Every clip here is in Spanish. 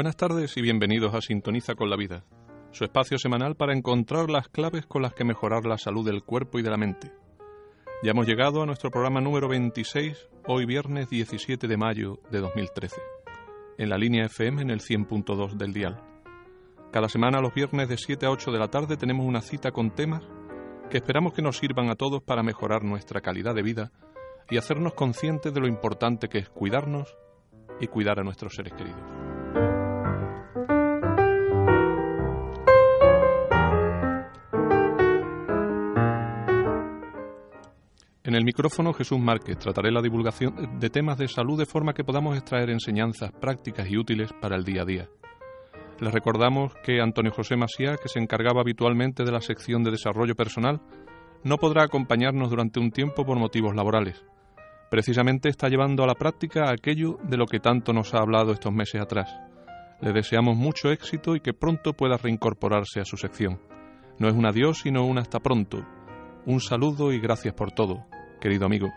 Buenas tardes y bienvenidos a Sintoniza con la Vida, su espacio semanal para encontrar las claves con las que mejorar la salud del cuerpo y de la mente. Ya hemos llegado a nuestro programa número 26, hoy viernes 17 de mayo de 2013, en la línea FM en el 100.2 del dial. Cada semana los viernes de 7 a 8 de la tarde tenemos una cita con temas que esperamos que nos sirvan a todos para mejorar nuestra calidad de vida y hacernos conscientes de lo importante que es cuidarnos y cuidar a nuestros seres queridos. En el micrófono Jesús Márquez trataré la divulgación de temas de salud de forma que podamos extraer enseñanzas prácticas y útiles para el día a día. Les recordamos que Antonio José Masía, que se encargaba habitualmente de la sección de desarrollo personal, no podrá acompañarnos durante un tiempo por motivos laborales. Precisamente está llevando a la práctica aquello de lo que tanto nos ha hablado estos meses atrás. Le deseamos mucho éxito y que pronto pueda reincorporarse a su sección. No es un adiós, sino un hasta pronto. Un saludo y gracias por todo querido amigo.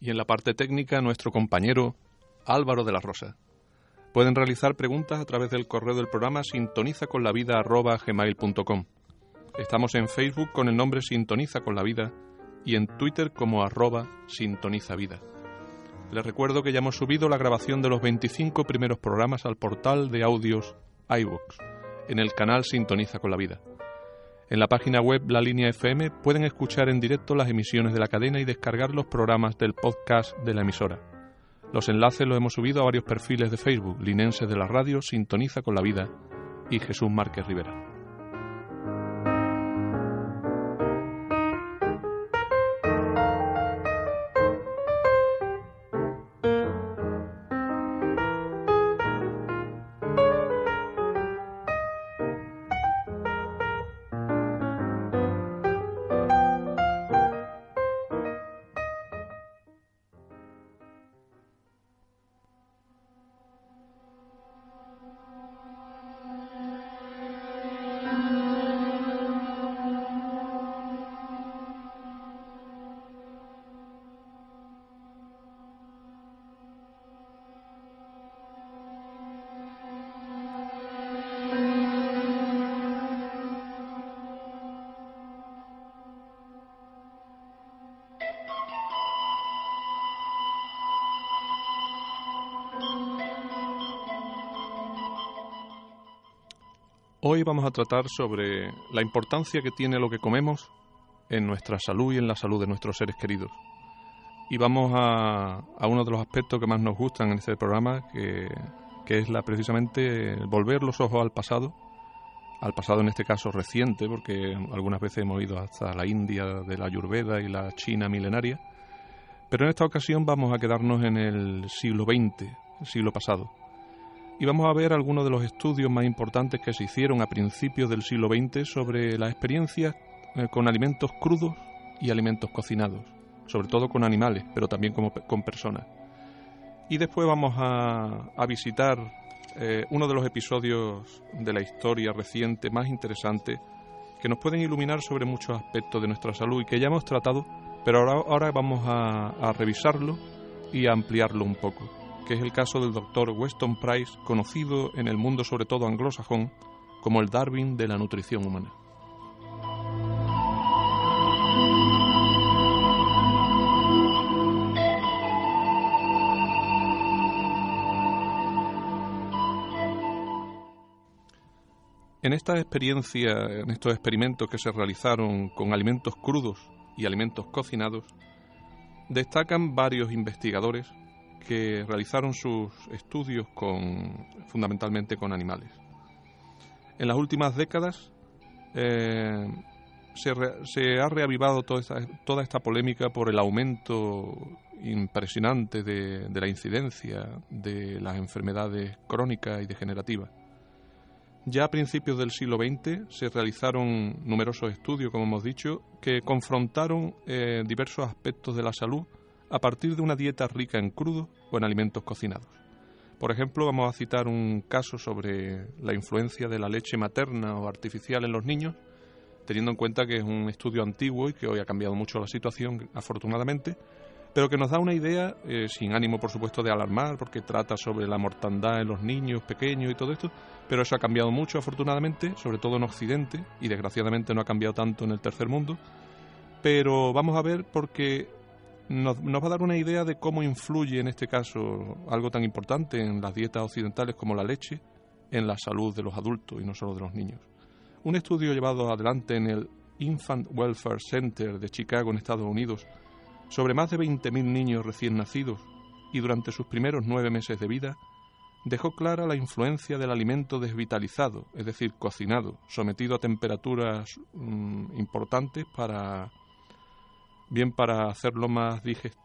Y en la parte técnica, nuestro compañero Álvaro de la Rosa. Pueden realizar preguntas a través del correo del programa sintoniza con la vida Estamos en Facebook con el nombre Sintoniza con la vida y en Twitter como arroba sintoniza vida. Les recuerdo que ya hemos subido la grabación de los 25 primeros programas al portal de audios iVoox, en el canal Sintoniza con la Vida. En la página web La Línea FM pueden escuchar en directo las emisiones de la cadena y descargar los programas del podcast de la emisora. Los enlaces los hemos subido a varios perfiles de Facebook, Linenses de la Radio, Sintoniza con la Vida y Jesús Márquez Rivera. A tratar sobre la importancia que tiene lo que comemos en nuestra salud y en la salud de nuestros seres queridos. Y vamos a, uno de los aspectos que más nos gustan en este programa, que, es la, precisamente volver los ojos al pasado, al pasado en este caso reciente, porque algunas veces hemos ido hasta la India de la Ayurveda y la China milenaria, pero en esta ocasión vamos a quedarnos en el siglo XX, el siglo pasado y vamos a ver algunos de los estudios más importantes que se hicieron a principios del siglo XX sobre las experiencias eh, con alimentos crudos y alimentos cocinados, sobre todo con animales, pero también con personas. Y después vamos a, visitar eh, uno de los episodios de la historia reciente más interesantes que nos pueden iluminar sobre muchos aspectos de nuestra salud y que ya hemos tratado, pero ahora, ahora vamos a revisarlo y a ampliarlo un poco que es el caso del doctor Weston Price, conocido en el mundo sobre todo anglosajón como el Darwin de la nutrición humana. En esta experiencia, en estos experimentos que se realizaron con alimentos crudos y alimentos cocinados, destacan varios investigadores que realizaron sus estudios con, fundamentalmente con animales. En las últimas décadas eh, se, ha reavivado toda esta, polémica por el aumento impresionante de, de la incidencia de las enfermedades crónicas y degenerativas. Ya a principios del siglo XX se realizaron numerosos estudios, como hemos dicho, que confrontaron eh, diversos aspectos de la salud a partir de una dieta rica en crudo o en alimentos cocinados. Por ejemplo, vamos a citar un caso sobre la influencia de la leche materna o artificial en los niños, teniendo en cuenta que es un estudio antiguo y que hoy ha cambiado mucho la situación, afortunadamente, pero que nos da una idea, eh, sin ánimo por supuesto de alarmar, porque trata sobre la mortandad en los niños pequeños y todo esto, pero eso ha cambiado mucho afortunadamente, sobre todo en Occidente, y desgraciadamente no ha cambiado tanto en el tercer mundo, pero vamos a ver porque nos, va a dar una idea de cómo influye en este caso algo tan importante en las dietas occidentales como la leche en la salud de los adultos y no solo de los niños. Un estudio llevado adelante en el Infant Welfare Center de Chicago en Estados Unidos sobre más de 20.000 niños recién nacidos y durante sus primeros nueve meses de vida, dejó clara la influencia del alimento desvitalizado, es decir, cocinado, sometido a temperaturas mm, importantes para bien para hacerlo más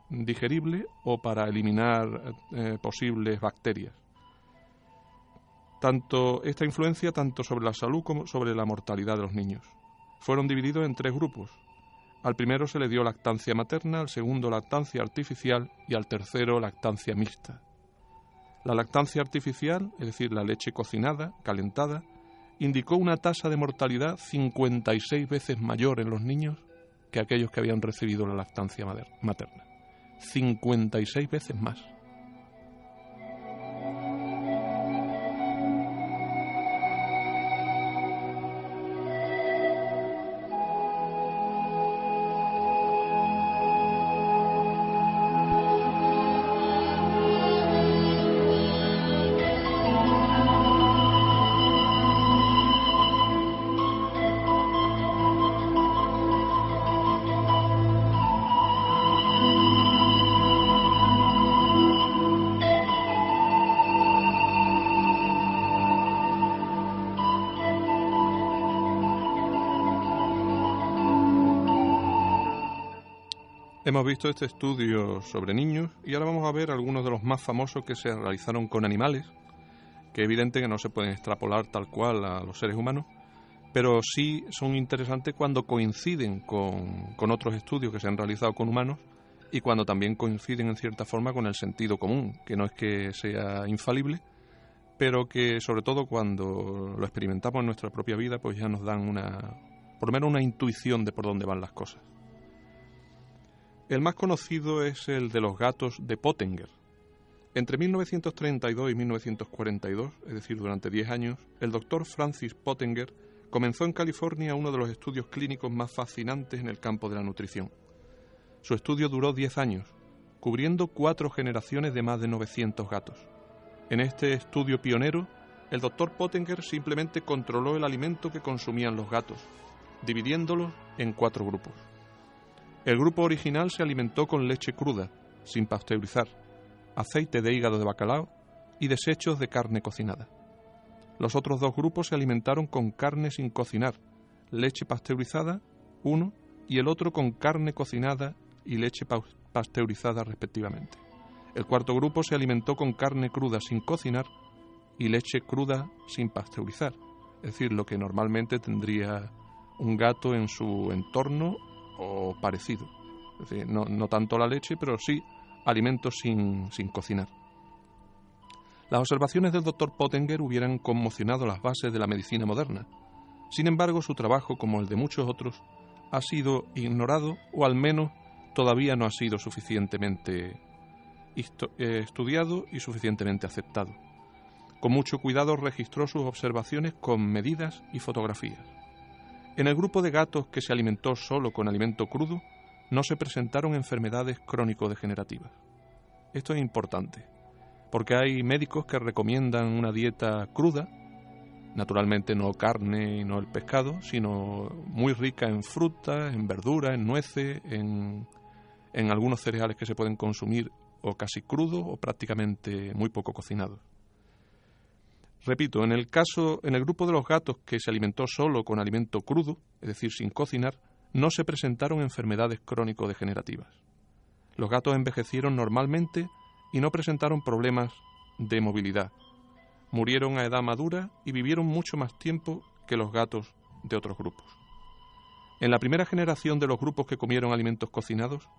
digerible o para eliminar eh, posibles bacterias. Tanto esta influencia tanto sobre la salud como sobre la mortalidad de los niños. Fueron divididos en tres grupos, al primero se le dio lactancia materna, al segundo lactancia artificial y al tercero lactancia mixta. La lactancia artificial, es decir, la leche cocinada, calentada, indicó una tasa de mortalidad 56 veces mayor en los niños que aquellos que habían recibido la lactancia materna. 56 veces más. Hemos visto este estudio sobre niños y ahora vamos a ver algunos de los más famosos que se realizaron con animales, que es evidente que no se pueden extrapolar tal cual a los seres humanos, pero sí son interesantes cuando coinciden con, otros estudios que se han realizado con humanos y cuando también coinciden en cierta forma con el sentido común, que no es que sea infalible, pero que sobre todo cuando lo experimentamos en nuestra propia vida, pues ya nos dan una, por lo menos una intuición de por dónde van las cosas. El más conocido es el de los gatos de Pottinger. Entre 1932 y 1942, es decir, durante 10 años, el doctor Francis Pottinger comenzó en California uno de los estudios clínicos más fascinantes en el campo de la nutrición. Su estudio duró 10 años, cubriendo cuatro generaciones de más de 900 gatos. En este estudio pionero, el doctor Pottinger simplemente controló el alimento que consumían los gatos, dividiéndolos en cuatro grupos. El grupo original se alimentó con leche cruda, sin pasteurizar, aceite de hígado de bacalao y desechos de carne cocinada. Los otros dos grupos se alimentaron con carne sin cocinar, leche pasteurizada, uno, y el otro con carne cocinada y leche pasteurizada respectivamente. El cuarto grupo se alimentó con carne cruda sin cocinar y leche cruda sin pasteurizar, es decir, lo que normalmente tendría un gato en su entorno o parecido. Decir, no, tanto la leche, pero sí alimentos sin, sin cocinar. Las observaciones del doctor Pottinger hubieran conmocionado las bases de la medicina moderna. Sin embargo, su trabajo, como el de muchos otros, ha sido ignorado o al menos todavía no ha sido suficientemente eh, estudiado y suficientemente aceptado. Con mucho cuidado registró sus observaciones con medidas y fotografías. En el grupo de gatos que se alimentó solo con alimento crudo, no se presentaron enfermedades crónico-degenerativas. Esto es importante, porque hay médicos que recomiendan una dieta cruda, naturalmente no carne y no el pescado, sino muy rica en fruta, en verdura, en nueces, en, en algunos cereales que se pueden consumir o casi crudos o prácticamente muy poco cocinados. Repito, en el caso, en el grupo de los gatos que se alimentó solo con alimento crudo, es decir, sin cocinar, no se presentaron enfermedades crónico-degenerativas. Los gatos envejecieron normalmente y no presentaron problemas de movilidad. Murieron a edad madura y vivieron mucho más tiempo que los gatos de otros grupos. En la primera generación de los grupos que comieron alimentos cocinados,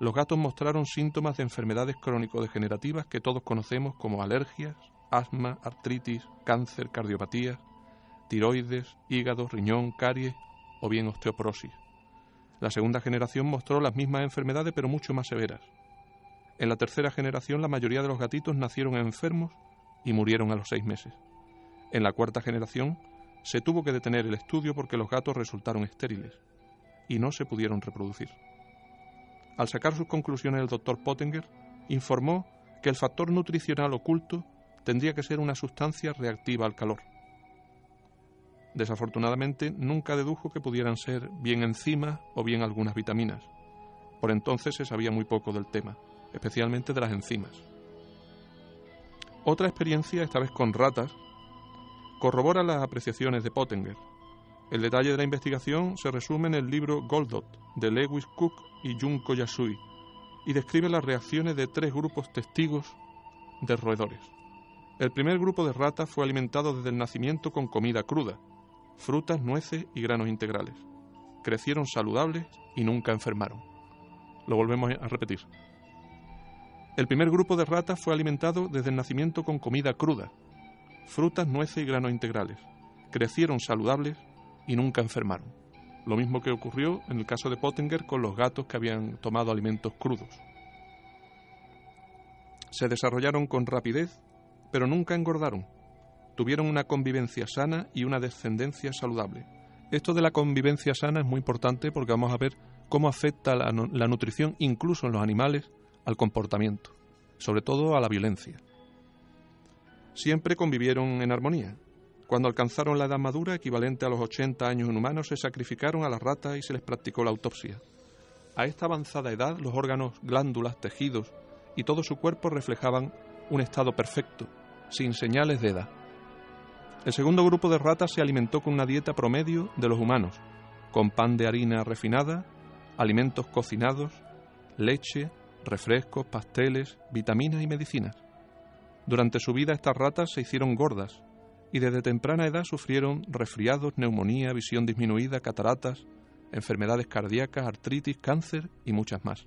los gatos mostraron síntomas de enfermedades crónico-degenerativas que todos conocemos como alergias, asma, artritis, cáncer, cardiopatía, tiroides, hígado, riñón, caries o bien osteoporosis. La segunda generación mostró las mismas enfermedades pero mucho más severas. En la tercera generación la mayoría de los gatitos nacieron enfermos y murieron a los seis meses. En la cuarta generación se tuvo que detener el estudio porque los gatos resultaron estériles y no se pudieron reproducir. Al sacar sus conclusiones el doctor Pottinger informó que el factor nutricional oculto tendría que ser una sustancia reactiva al calor. Desafortunadamente nunca dedujo que pudieran ser bien enzimas o bien algunas vitaminas. Por entonces se sabía muy poco del tema, especialmente de las enzimas. Otra experiencia, esta vez con ratas, corrobora las apreciaciones de Pottinger. El detalle de la investigación se resume en el libro Goldot de Lewis Cook y Junko Yasui y describe las reacciones de tres grupos testigos de roedores. El primer grupo de ratas fue alimentado desde el nacimiento con comida cruda, frutas, nueces y granos integrales. Crecieron saludables y nunca enfermaron. Lo volvemos a repetir. El primer grupo de ratas fue alimentado desde el nacimiento con comida cruda, frutas, nueces y granos integrales. Crecieron saludables y nunca enfermaron. Lo mismo que ocurrió en el caso de Pottinger con los gatos que habían tomado alimentos crudos. Se desarrollaron con rapidez pero nunca engordaron. Tuvieron una convivencia sana y una descendencia saludable. Esto de la convivencia sana es muy importante porque vamos a ver cómo afecta la, nutrición, incluso en los animales, al comportamiento, sobre todo a la violencia. Siempre convivieron en armonía. Cuando alcanzaron la edad madura, equivalente a los 80 años en humanos, se sacrificaron a las ratas y se les practicó la autopsia. A esta avanzada edad, los órganos, glándulas, tejidos y todo su cuerpo reflejaban un estado perfecto, sin señales de edad. El segundo grupo de ratas se alimentó con una dieta promedio de los humanos, con pan de harina refinada, alimentos cocinados, leche, refrescos, pasteles, vitaminas y medicinas. Durante su vida estas ratas se hicieron gordas y desde temprana edad sufrieron resfriados, neumonía, visión disminuida, cataratas, enfermedades cardíacas, artritis, cáncer y muchas más.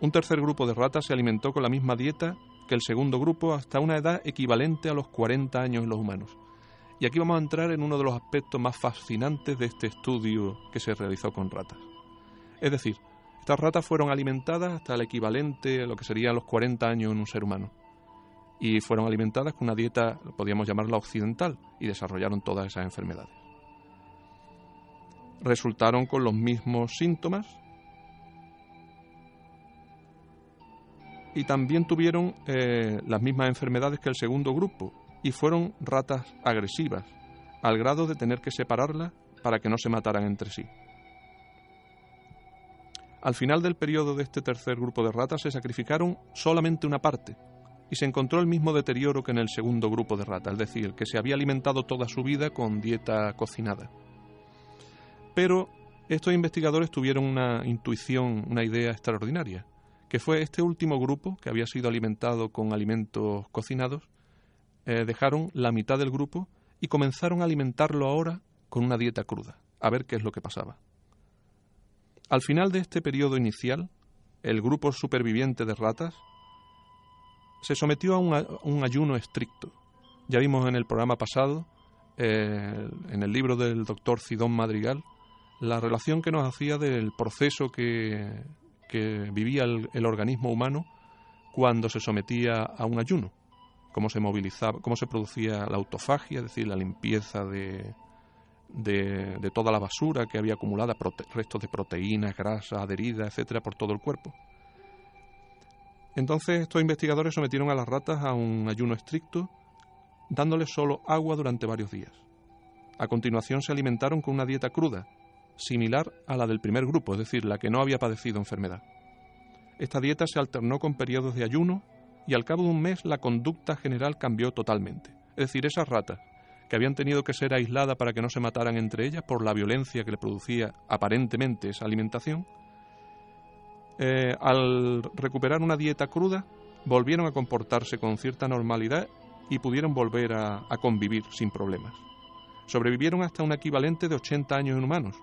Un tercer grupo de ratas se alimentó con la misma dieta que el segundo grupo hasta una edad equivalente a los 40 años en los humanos. Y aquí vamos a entrar en uno de los aspectos más fascinantes de este estudio que se realizó con ratas. Es decir, estas ratas fueron alimentadas hasta el equivalente a lo que serían los 40 años en un ser humano. Y fueron alimentadas con una dieta, podríamos llamarla occidental, y desarrollaron todas esas enfermedades. Resultaron con los mismos síntomas y también tuvieron eh, las mismas enfermedades que el segundo grupo y fueron ratas agresivas, al grado de tener que separarlas para que no se mataran entre sí. Al final del periodo de este tercer grupo de ratas se sacrificaron solamente una parte y se encontró el mismo deterioro que en el segundo grupo de ratas, es decir, que se había alimentado toda su vida con dieta cocinada. Pero estos investigadores tuvieron una intuición, una idea extraordinaria que fue este último grupo, que había sido alimentado con alimentos cocinados, eh, dejaron la mitad del grupo y comenzaron a alimentarlo ahora con una dieta cruda, a ver qué es lo que pasaba. Al final de este periodo inicial, el grupo superviviente de ratas se sometió a un, ayuno estricto. Ya vimos en el programa pasado, eh, en el libro del doctor Cidón Madrigal, la relación que nos hacía del proceso que que vivía el, organismo humano cuando se sometía a un ayuno, cómo se movilizaba, cómo se producía la autofagia, es decir, la limpieza de, de, toda la basura que había acumulada, restos de proteínas, grasas, adheridas, etcétera, por todo el cuerpo. Entonces estos investigadores sometieron a las ratas a un ayuno estricto, dándoles solo agua durante varios días. A continuación se alimentaron con una dieta cruda, similar a la del primer grupo, es decir, la que no había padecido enfermedad. Esta dieta se alternó con periodos de ayuno y al cabo de un mes la conducta general cambió totalmente. Es decir, esas ratas, que habían tenido que ser aisladas para que no se mataran entre ellas por la violencia que le producía aparentemente esa alimentación, eh, al recuperar una dieta cruda, volvieron a comportarse con cierta normalidad y pudieron volver a, a convivir sin problemas. Sobrevivieron hasta un equivalente de 80 años en humanos,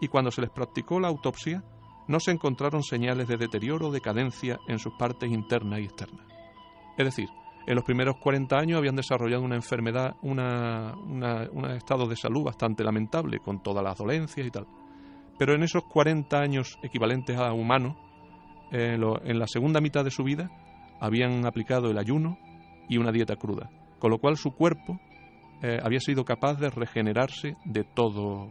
y cuando se les practicó la autopsia, no se encontraron señales de deterioro o decadencia en sus partes internas y externas. Es decir, en los primeros 40 años habían desarrollado una enfermedad, un estado de salud bastante lamentable, con todas las dolencias y tal. Pero en esos 40 años equivalentes a humanos, eh, en la segunda mitad de su vida, habían aplicado el ayuno y una dieta cruda, con lo cual su cuerpo eh, había sido capaz de regenerarse de, todo,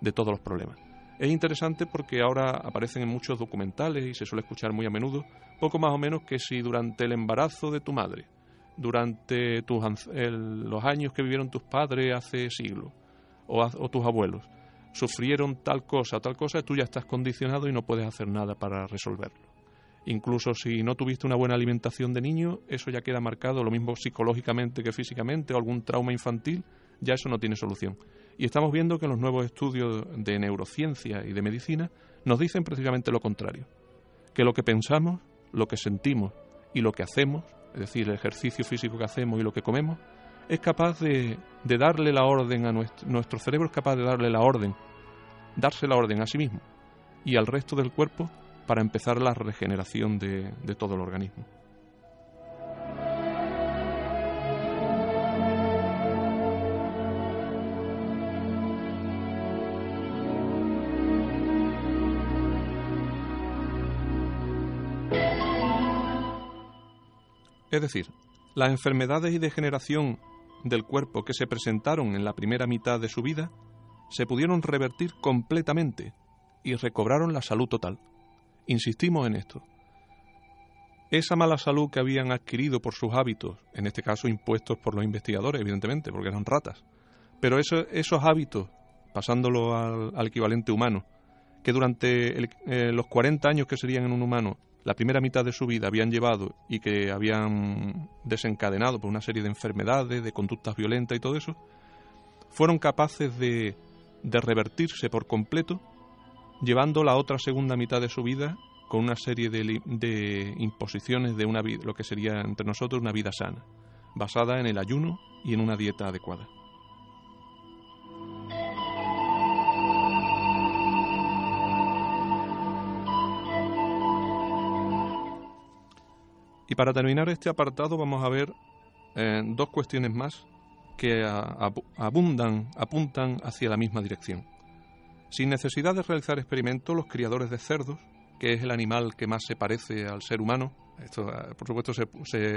de todos los problemas. Es interesante porque ahora aparecen en muchos documentales y se suele escuchar muy a menudo, poco más o menos que si durante el embarazo de tu madre, durante tus, los años que vivieron tus padres hace siglos, o, o tus abuelos, sufrieron tal cosa o tal cosa, tú ya estás condicionado y no puedes hacer nada para resolverlo. Incluso si no tuviste una buena alimentación de niño, eso ya queda marcado, lo mismo psicológicamente que físicamente, o algún trauma infantil, ya eso no tiene solución. Y estamos viendo que los nuevos estudios de neurociencia y de medicina nos dicen precisamente lo contrario, que lo que pensamos, lo que sentimos y lo que hacemos, es decir, el ejercicio físico que hacemos y lo que comemos, es capaz de, darle la orden a nuestro, nuestro cerebro, es capaz de darle la orden, darse la orden a sí mismo y al resto del cuerpo para empezar la regeneración de, de todo el organismo. Es decir, las enfermedades y degeneración del cuerpo que se presentaron en la primera mitad de su vida se pudieron revertir completamente y recobraron la salud total. Insistimos en esto. Esa mala salud que habían adquirido por sus hábitos, en este caso impuestos por los investigadores, evidentemente, porque eran ratas, pero esos hábitos, pasándolo al, equivalente humano, que durante eh, los 40 años que serían en un humano la primera mitad de su vida habían llevado y que habían desencadenado por una serie de enfermedades, de conductas violentas y todo eso, fueron capaces de, de revertirse por completo, llevando la otra segunda mitad de su vida con una serie de, de imposiciones de una lo que sería entre nosotros una vida sana, basada en el ayuno y en una dieta adecuada. Y para terminar este apartado vamos a ver eh, dos cuestiones más que abundan, apuntan hacia la misma dirección. Sin necesidad de realizar experimentos, los criadores de cerdos, que es el animal que más se parece al ser humano, esto eh, por supuesto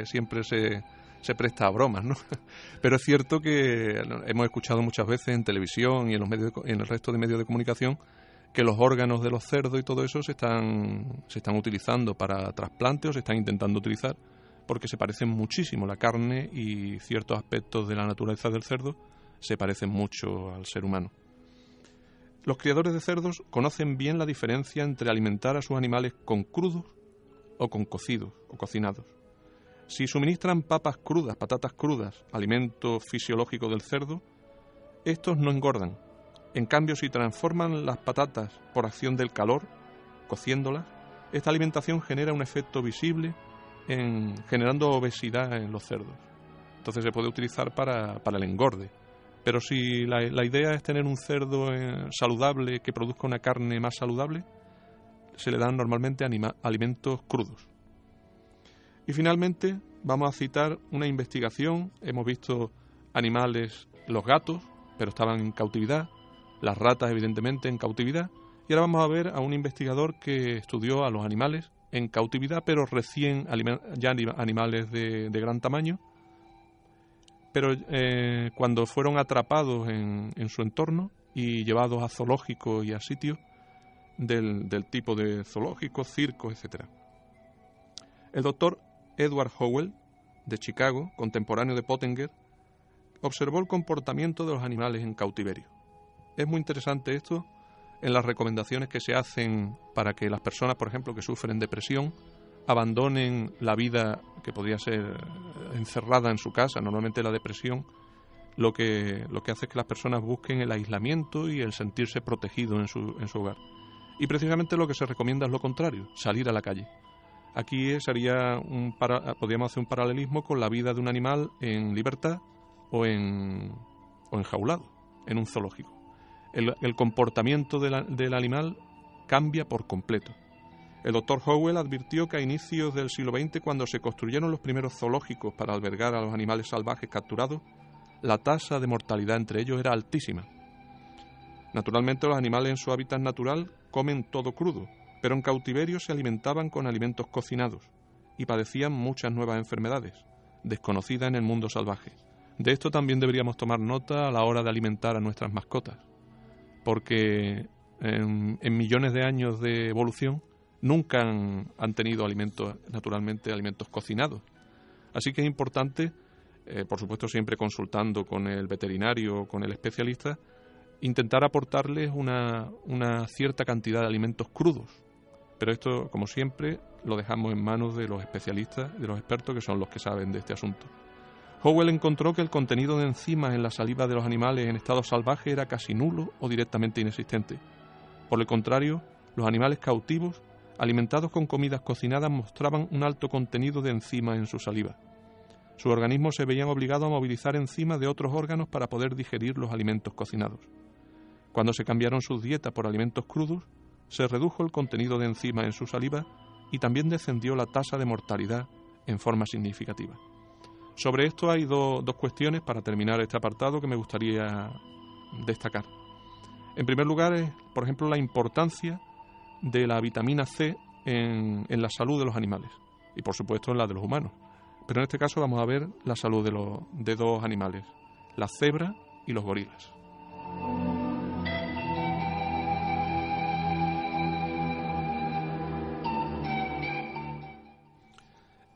siempre se, se presta a bromas, ¿no? Pero es cierto que hemos escuchado muchas veces en televisión y en, los medios en el resto de medios de comunicación que los órganos de los cerdos y todo eso se están, se están utilizando para trasplantes o se están intentando utilizar porque se parecen muchísimo la carne y ciertos aspectos de la naturaleza del cerdo se parecen mucho al ser humano. Los criadores de cerdos conocen bien la diferencia entre alimentar a sus animales con crudos o con cocidos o cocinados. Si suministran papas crudas, patatas crudas, alimento fisiológico del cerdo, estos no engordan, en cambio, si transforman las patatas por acción del calor, cociéndolas, esta alimentación genera un efecto visible en generando obesidad en los cerdos. Entonces se puede utilizar para, el engorde. Pero si la, idea es tener un cerdo eh, saludable que produzca una carne más saludable, se le dan normalmente alimentos crudos. Y finalmente vamos a citar una investigación. Hemos visto animales, los gatos, pero estaban en cautividad las ratas evidentemente en cautividad, y ahora vamos a ver a un investigador que estudió a los animales en cautividad, pero recién ya animales de, gran tamaño, pero eh, cuando fueron atrapados en, su entorno y llevados a zoológicos y a sitios del, tipo de zoológicos, circos, etc. El doctor Edward Howell, de Chicago, contemporáneo de Pottinger, observó el comportamiento de los animales en cautiverio. Es muy interesante esto en las recomendaciones que se hacen para que las personas, por ejemplo, que sufren depresión, abandonen la vida que podría ser encerrada en su casa. Normalmente la depresión lo que, lo que hace es que las personas busquen el aislamiento y el sentirse protegido en su, en su hogar. Y precisamente lo que se recomienda es lo contrario, salir a la calle. Aquí sería podríamos hacer un paralelismo con la vida de un animal en libertad o en, o enjaulado, en un zoológico el, comportamiento del animal cambia por completo. El doctor Howell advirtió que a inicios del siglo XX, cuando se construyeron los primeros zoológicos para albergar a los animales salvajes capturados, la tasa de mortalidad entre ellos era altísima. Naturalmente los animales en su hábitat natural comen todo crudo, pero en cautiverio se alimentaban con alimentos cocinados y padecían muchas nuevas enfermedades, desconocidas en el mundo salvaje. De esto también deberíamos tomar nota a la hora de alimentar a nuestras mascotas, porque en, millones de años de evolución nunca han, tenido alimentos, naturalmente, alimentos cocinados. Así que es importante, eh, por supuesto siempre consultando con el veterinario o con el especialista, intentar aportarles una, una cierta cantidad de alimentos crudos. Pero esto, como siempre, lo dejamos en manos de los especialistas, de los expertos que son los que saben de este asunto. Howell encontró que el contenido de enzimas en la saliva de los animales en estado salvaje era casi nulo o directamente inexistente. Por el contrario, los animales cautivos alimentados con comidas cocinadas, mostraban un alto contenido de enzimas en su saliva. Su organismo se veían obligado a movilizar enzimas de otros órganos para poder digerir los alimentos cocinados. Cuando se cambiaron sus dietas por alimentos crudos, se redujo el contenido de enzimas en su saliva y también descendió la tasa de mortalidad en forma significativa. Sobre esto hay dos cuestiones para terminar este apartado que me gustaría destacar. En primer lugar, es, por ejemplo, la importancia de la vitamina C en, la salud de los animales y por supuesto en la de los humanos. Pero en este caso vamos a ver la salud de, los, de dos animales, la cebra y los gorilas.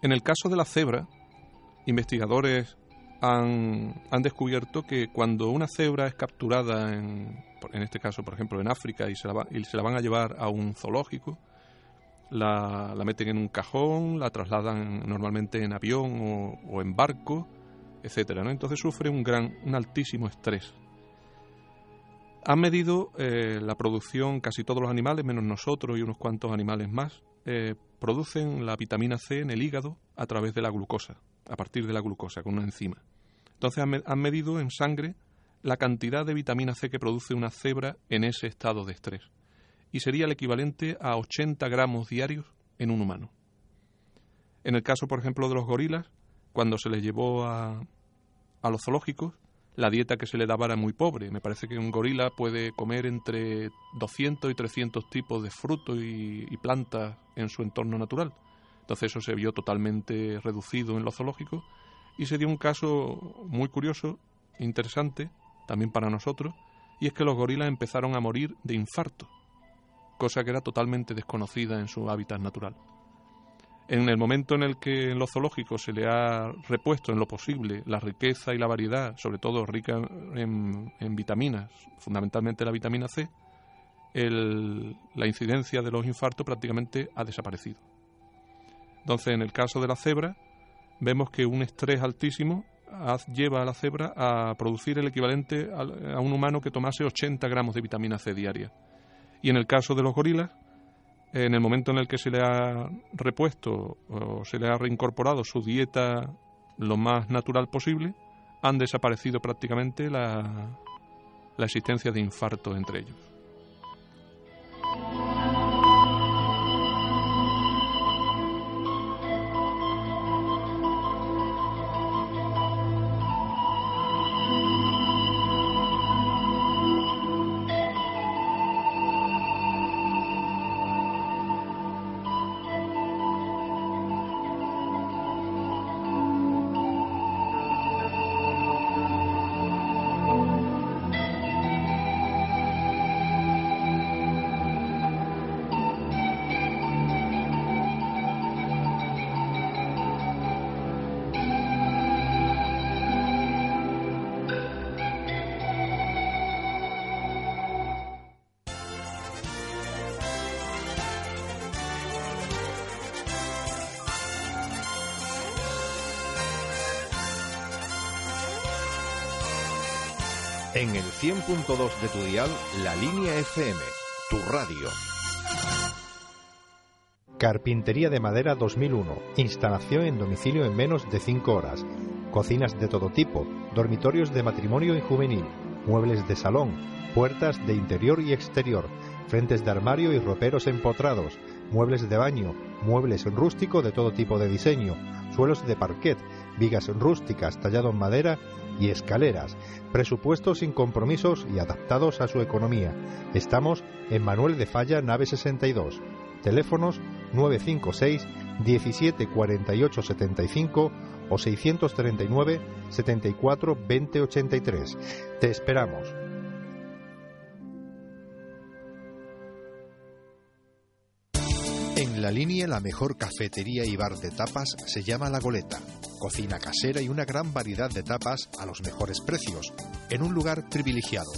En el caso de la cebra, investigadores han, descubierto que cuando una cebra es capturada, en, en este caso, por ejemplo, en África, y se, la y se la van a llevar a un zoológico, la, meten en un cajón, la trasladan normalmente en avión o, en barco, etcétera, ¿no? Entonces sufre un gran, un altísimo estrés. Han medido eh, la producción, casi todos los animales, menos nosotros y unos cuantos animales más, eh, producen la vitamina C en el hígado a través de la glucosa a partir de la glucosa con una enzima. Entonces han, medido en sangre la cantidad de vitamina C que produce una cebra en ese estado de estrés. Y sería el equivalente a 80 gramos diarios en un humano. En el caso, por ejemplo, de los gorilas, cuando se les llevó a, a los zoológicos, la dieta que se le daba era muy pobre. Me parece que un gorila puede comer entre 200 y 300 tipos de frutos y plantas en su entorno natural. Entonces eso se vio totalmente reducido en los zoológicos y se dio un caso muy curioso, interesante, también para nosotros, y es que los gorilas empezaron a morir de infarto, cosa que era totalmente desconocida en su hábitat natural. En el momento en el que en los zoológicos se le ha repuesto en lo posible la riqueza y la variedad, sobre todo rica en, vitaminas, fundamentalmente la vitamina C, la incidencia de los infartos prácticamente ha desaparecido. Entonces, en el caso de la cebra, vemos que un estrés altísimo lleva a la cebra a producir el equivalente a un humano que tomase 80 gramos de vitamina C diaria. Y en el caso de los gorilas, en el momento en el que se le ha repuesto o se le ha reincorporado su dieta lo más natural posible, han desaparecido prácticamente la, la existencia de infarto entre ellos. 100.2 de tu dial, la línea FM, tu radio. Carpintería de Madera 2001. Instalación en domicilio en menos de 5 horas. Cocinas de todo tipo, dormitorios de matrimonio y juvenil, muebles de salón, puertas de interior y exterior, frentes de armario y roperos empotrados, muebles de baño, muebles rústico de todo tipo de diseño, suelos de parquet, vigas rústicas tallado en madera y escaleras, presupuestos sin compromisos y adaptados a su economía. Estamos en Manuel de Falla, nave 62. Teléfonos 956 17 48 75 o 639 74 20 83. Te esperamos. En la línea la mejor cafetería y bar de tapas se llama La Goleta. Cocina casera y una gran variedad de tapas a los mejores precios, en un lugar privilegiado.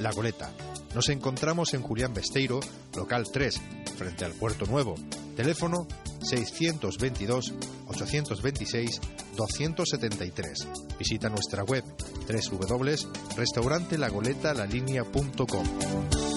La Goleta. Nos encontramos en Julián Besteiro, local 3, frente al Puerto Nuevo. Teléfono 622-826-273. Visita nuestra web www.restaurantelagoletaLalinea.com.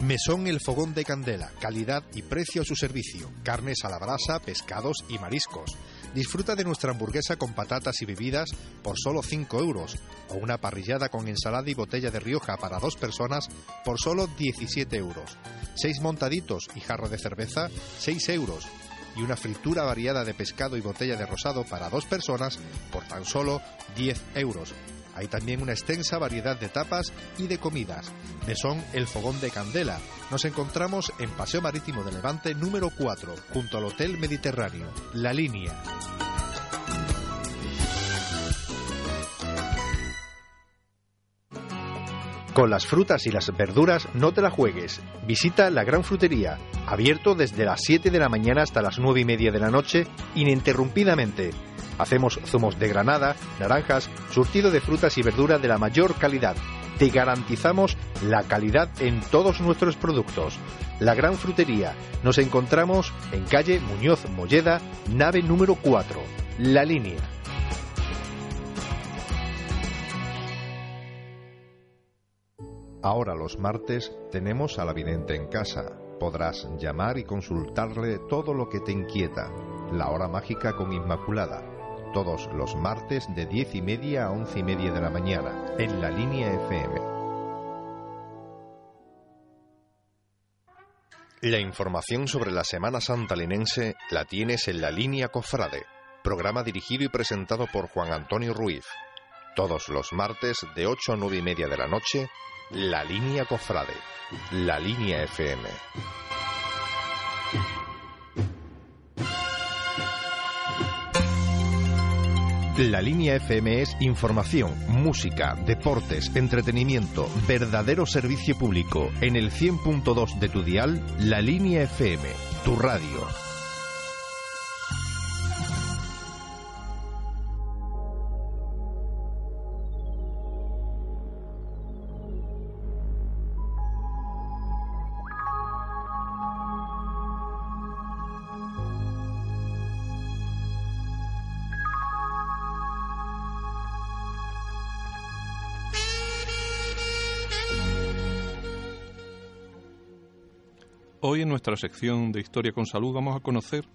Mesón El Fogón de Candela, calidad y precio a su servicio. Carnes a la brasa, pescados y mariscos. Disfruta de nuestra hamburguesa con patatas y bebidas por solo 5 euros o una parrillada con ensalada y botella de Rioja para dos personas por solo 17 euros. Seis montaditos y jarro de cerveza, 6 euros. Y una fritura variada de pescado y botella de rosado para dos personas por tan solo 10 euros. Hay también una extensa variedad de tapas y de comidas. Mesón El Fogón de Candela. Nos encontramos en Paseo Marítimo de Levante número 4, junto al Hotel Mediterráneo, La Línea. Con las frutas y las verduras no te la juegues. Visita la Gran Frutería, abierto desde las 7 de la mañana hasta las 9 y media de la noche, ininterrumpidamente. Hacemos zumos de granada, naranjas, surtido de frutas y verduras de la mayor calidad. Te garantizamos la calidad en todos nuestros productos. La Gran Frutería. Nos encontramos en calle Muñoz Molleda, nave número 4. La línea. Ahora los martes tenemos a la vidente en casa. Podrás llamar y consultarle todo lo que te inquieta. La hora mágica con Inmaculada. Todos los martes de diez y media a once y media de la mañana en la línea FM. La información sobre la Semana Santa linense la tienes en la línea Cofrade, programa dirigido y presentado por Juan Antonio Ruiz. Todos los martes de 8 a 9 y media de la noche la línea Cofrade, la línea FM. La línea FM es información, música, deportes, entretenimiento, verdadero servicio público. En el 100.2 de tu dial, la línea FM, tu radio. En nuestra sección de Historia con Salud vamos a conocer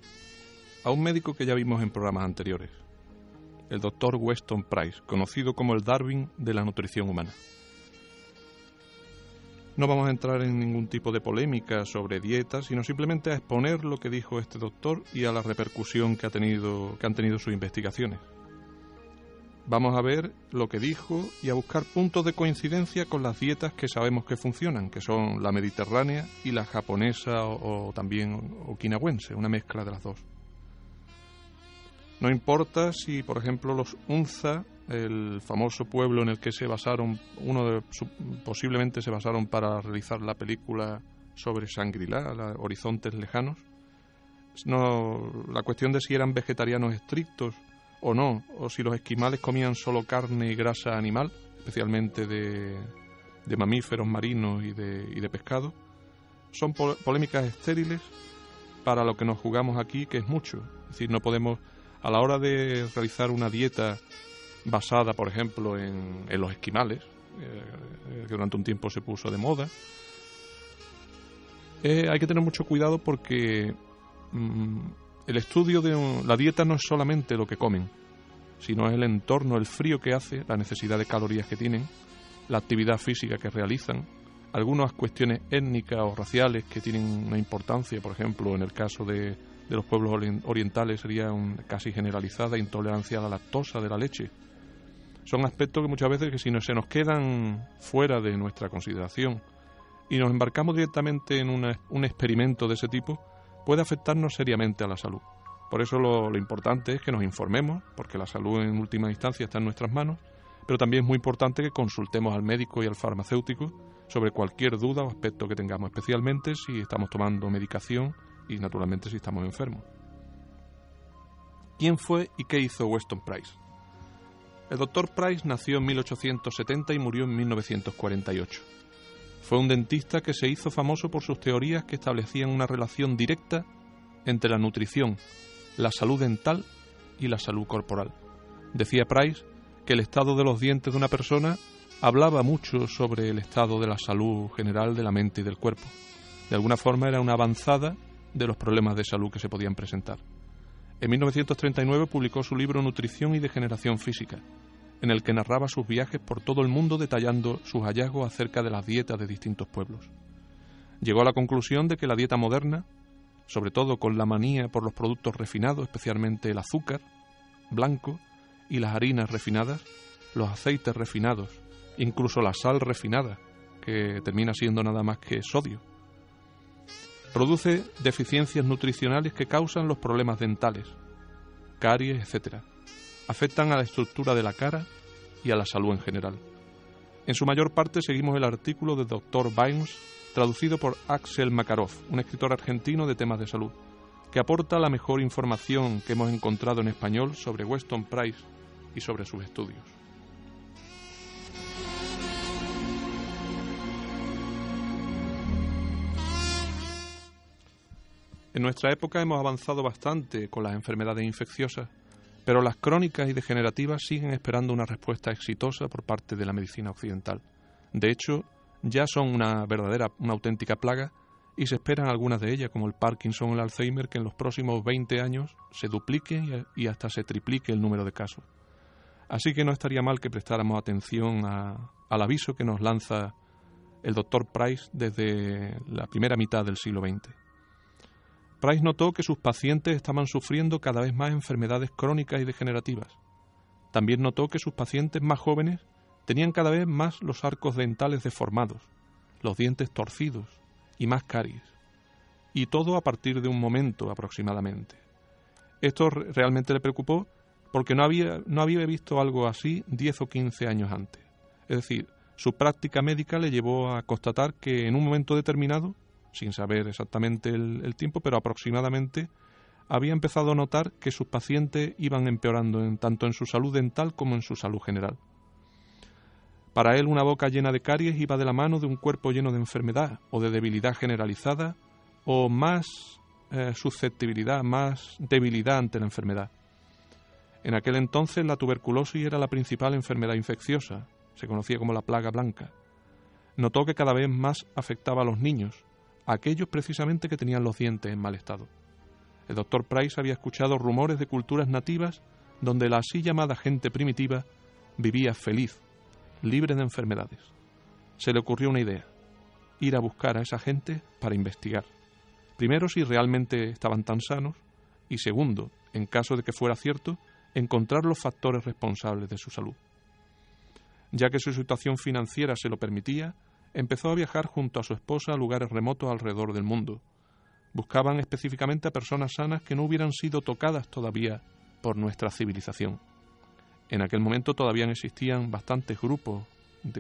a un médico que ya vimos en programas anteriores, el doctor Weston Price, conocido como el Darwin de la nutrición humana. No vamos a entrar en ningún tipo de polémica sobre dietas, sino simplemente a exponer lo que dijo este doctor y a la repercusión que, ha tenido, que han tenido sus investigaciones. Vamos a ver lo que dijo y a buscar puntos de coincidencia con las dietas que sabemos que funcionan, que son la mediterránea y la japonesa o, también okinawense, una mezcla de las dos. No importa si, por ejemplo, los Unza, el famoso pueblo en el que se basaron, uno de, posiblemente se basaron para realizar la película sobre Shangri-La, Horizontes Lejanos, no, la cuestión de si eran vegetarianos estrictos o no, o si los esquimales comían solo carne y grasa animal, especialmente de, mamíferos marinos y de, y de pescado, son polémicas estériles para lo que nos jugamos aquí, que es mucho. Es decir, no podemos, a la hora de realizar una dieta basada, por ejemplo, en, los esquimales, eh, que durante un tiempo se puso de moda, eh, hay que tener mucho cuidado porque mm, el estudio de la dieta no es solamente lo que comen, sino es el entorno, el frío que hace, la necesidad de calorías que tienen la actividad física que realizan, algunas cuestiones étnicas o raciales que tienen una importancia, por ejemplo, en el caso de, de los pueblos orientales sería un, casi generalizada intolerancia a la lactosa de la leche. Son aspectos que muchas veces que si no, se nos quedan fuera de nuestra consideración y nos embarcamos directamente en un experimento de ese tipo, puede afectarnos seriamente a la salud. Por eso lo, importante es que nos informemos, porque la salud en última instancia está en nuestras manos, pero también es muy importante que consultemos al médico y al farmacéutico sobre cualquier duda o aspecto que tengamos, especialmente si estamos tomando medicación y naturalmente si estamos enfermos. ¿Quién fue y qué hizo Weston Price? El doctor Price nació en 1870 y murió en 1948. Fue un dentista que se hizo famoso por sus teorías que establecían una relación directa entre la nutrición, la salud dental y la salud corporal. Decía Price que el estado de los dientes de una persona hablaba mucho sobre el estado de la salud general de la mente y del cuerpo. De alguna forma era una avanzada de los problemas de salud que se podían presentar. En 1939 publicó su libro Nutrición y Degeneración Física, en el que narraba sus viajes por todo el mundo detallando sus hallazgos acerca de las dietas de distintos pueblos. Llegó a la conclusión de que la dieta moderna, sobre todo con la manía por los productos refinados, especialmente el azúcar blanco y las harinas refinadas, los aceites refinados, incluso la sal refinada, que termina siendo nada más que sodio. Produce deficiencias nutricionales que causan los problemas dentales, caries, etc. Afectan a la estructura de la cara y a la salud en general. En su mayor parte seguimos el artículo del Dr. Vimes, traducido por Axel Makarov, un escritor argentino de temas de salud, que aporta la mejor información que hemos encontrado en español sobre Weston Price y sobre sus estudios. En nuestra época hemos avanzado bastante con las enfermedades infecciosas, pero las crónicas y degenerativas siguen esperando una respuesta exitosa por parte de la medicina occidental. De hecho, ya son una verdadera, una auténtica plaga y se esperan algunas de ellas, como el Parkinson o el Alzheimer, que en los próximos 20 años se duplique y hasta se triplique el número de casos. Así que no estaría mal que prestáramos atención al aviso que nos lanza el doctor Price desde la primera mitad del siglo XX. Price notó que sus pacientes estaban sufriendo cada vez más enfermedades crónicas y degenerativas. También notó que sus pacientes más jóvenes tenían cada vez más los arcos dentales deformados, los dientes torcidos y más caries. Y todo a partir de un momento aproximadamente. Esto realmente le preocupó porque no había, no había visto algo así 10 o 15 años antes. Es decir, su práctica médica le llevó a constatar que en un momento determinado sin saber exactamente el, tiempo, pero aproximadamente había empezado a notar que sus pacientes iban empeorando tanto en su salud dental como en su salud general. Para él una boca llena de caries iba de la mano de un cuerpo lleno de enfermedad o de debilidad generalizada o más eh, susceptibilidad, más debilidad ante la enfermedad. En aquel entonces la tuberculosis era la principal enfermedad infecciosa, se conocía como la plaga blanca. Notó que cada vez más afectaba a los niños, aquellos precisamente que tenían los dientes en mal estado. El doctor Price había escuchado rumores de culturas nativas donde la así llamada gente primitiva vivía feliz, libre de enfermedades. Se le ocurrió una idea, ir a buscar a esa gente para investigar. Primero, si realmente estaban tan sanos, y segundo, en caso de que fuera cierto, encontrar los factores responsables de su salud. Ya que su situación financiera se lo permitía, empezó a viajar junto a su esposa a lugares remotos alrededor del mundo. Buscaban específicamente a personas sanas que no hubieran sido tocadas todavía por nuestra civilización. En aquel momento todavía existían bastantes grupos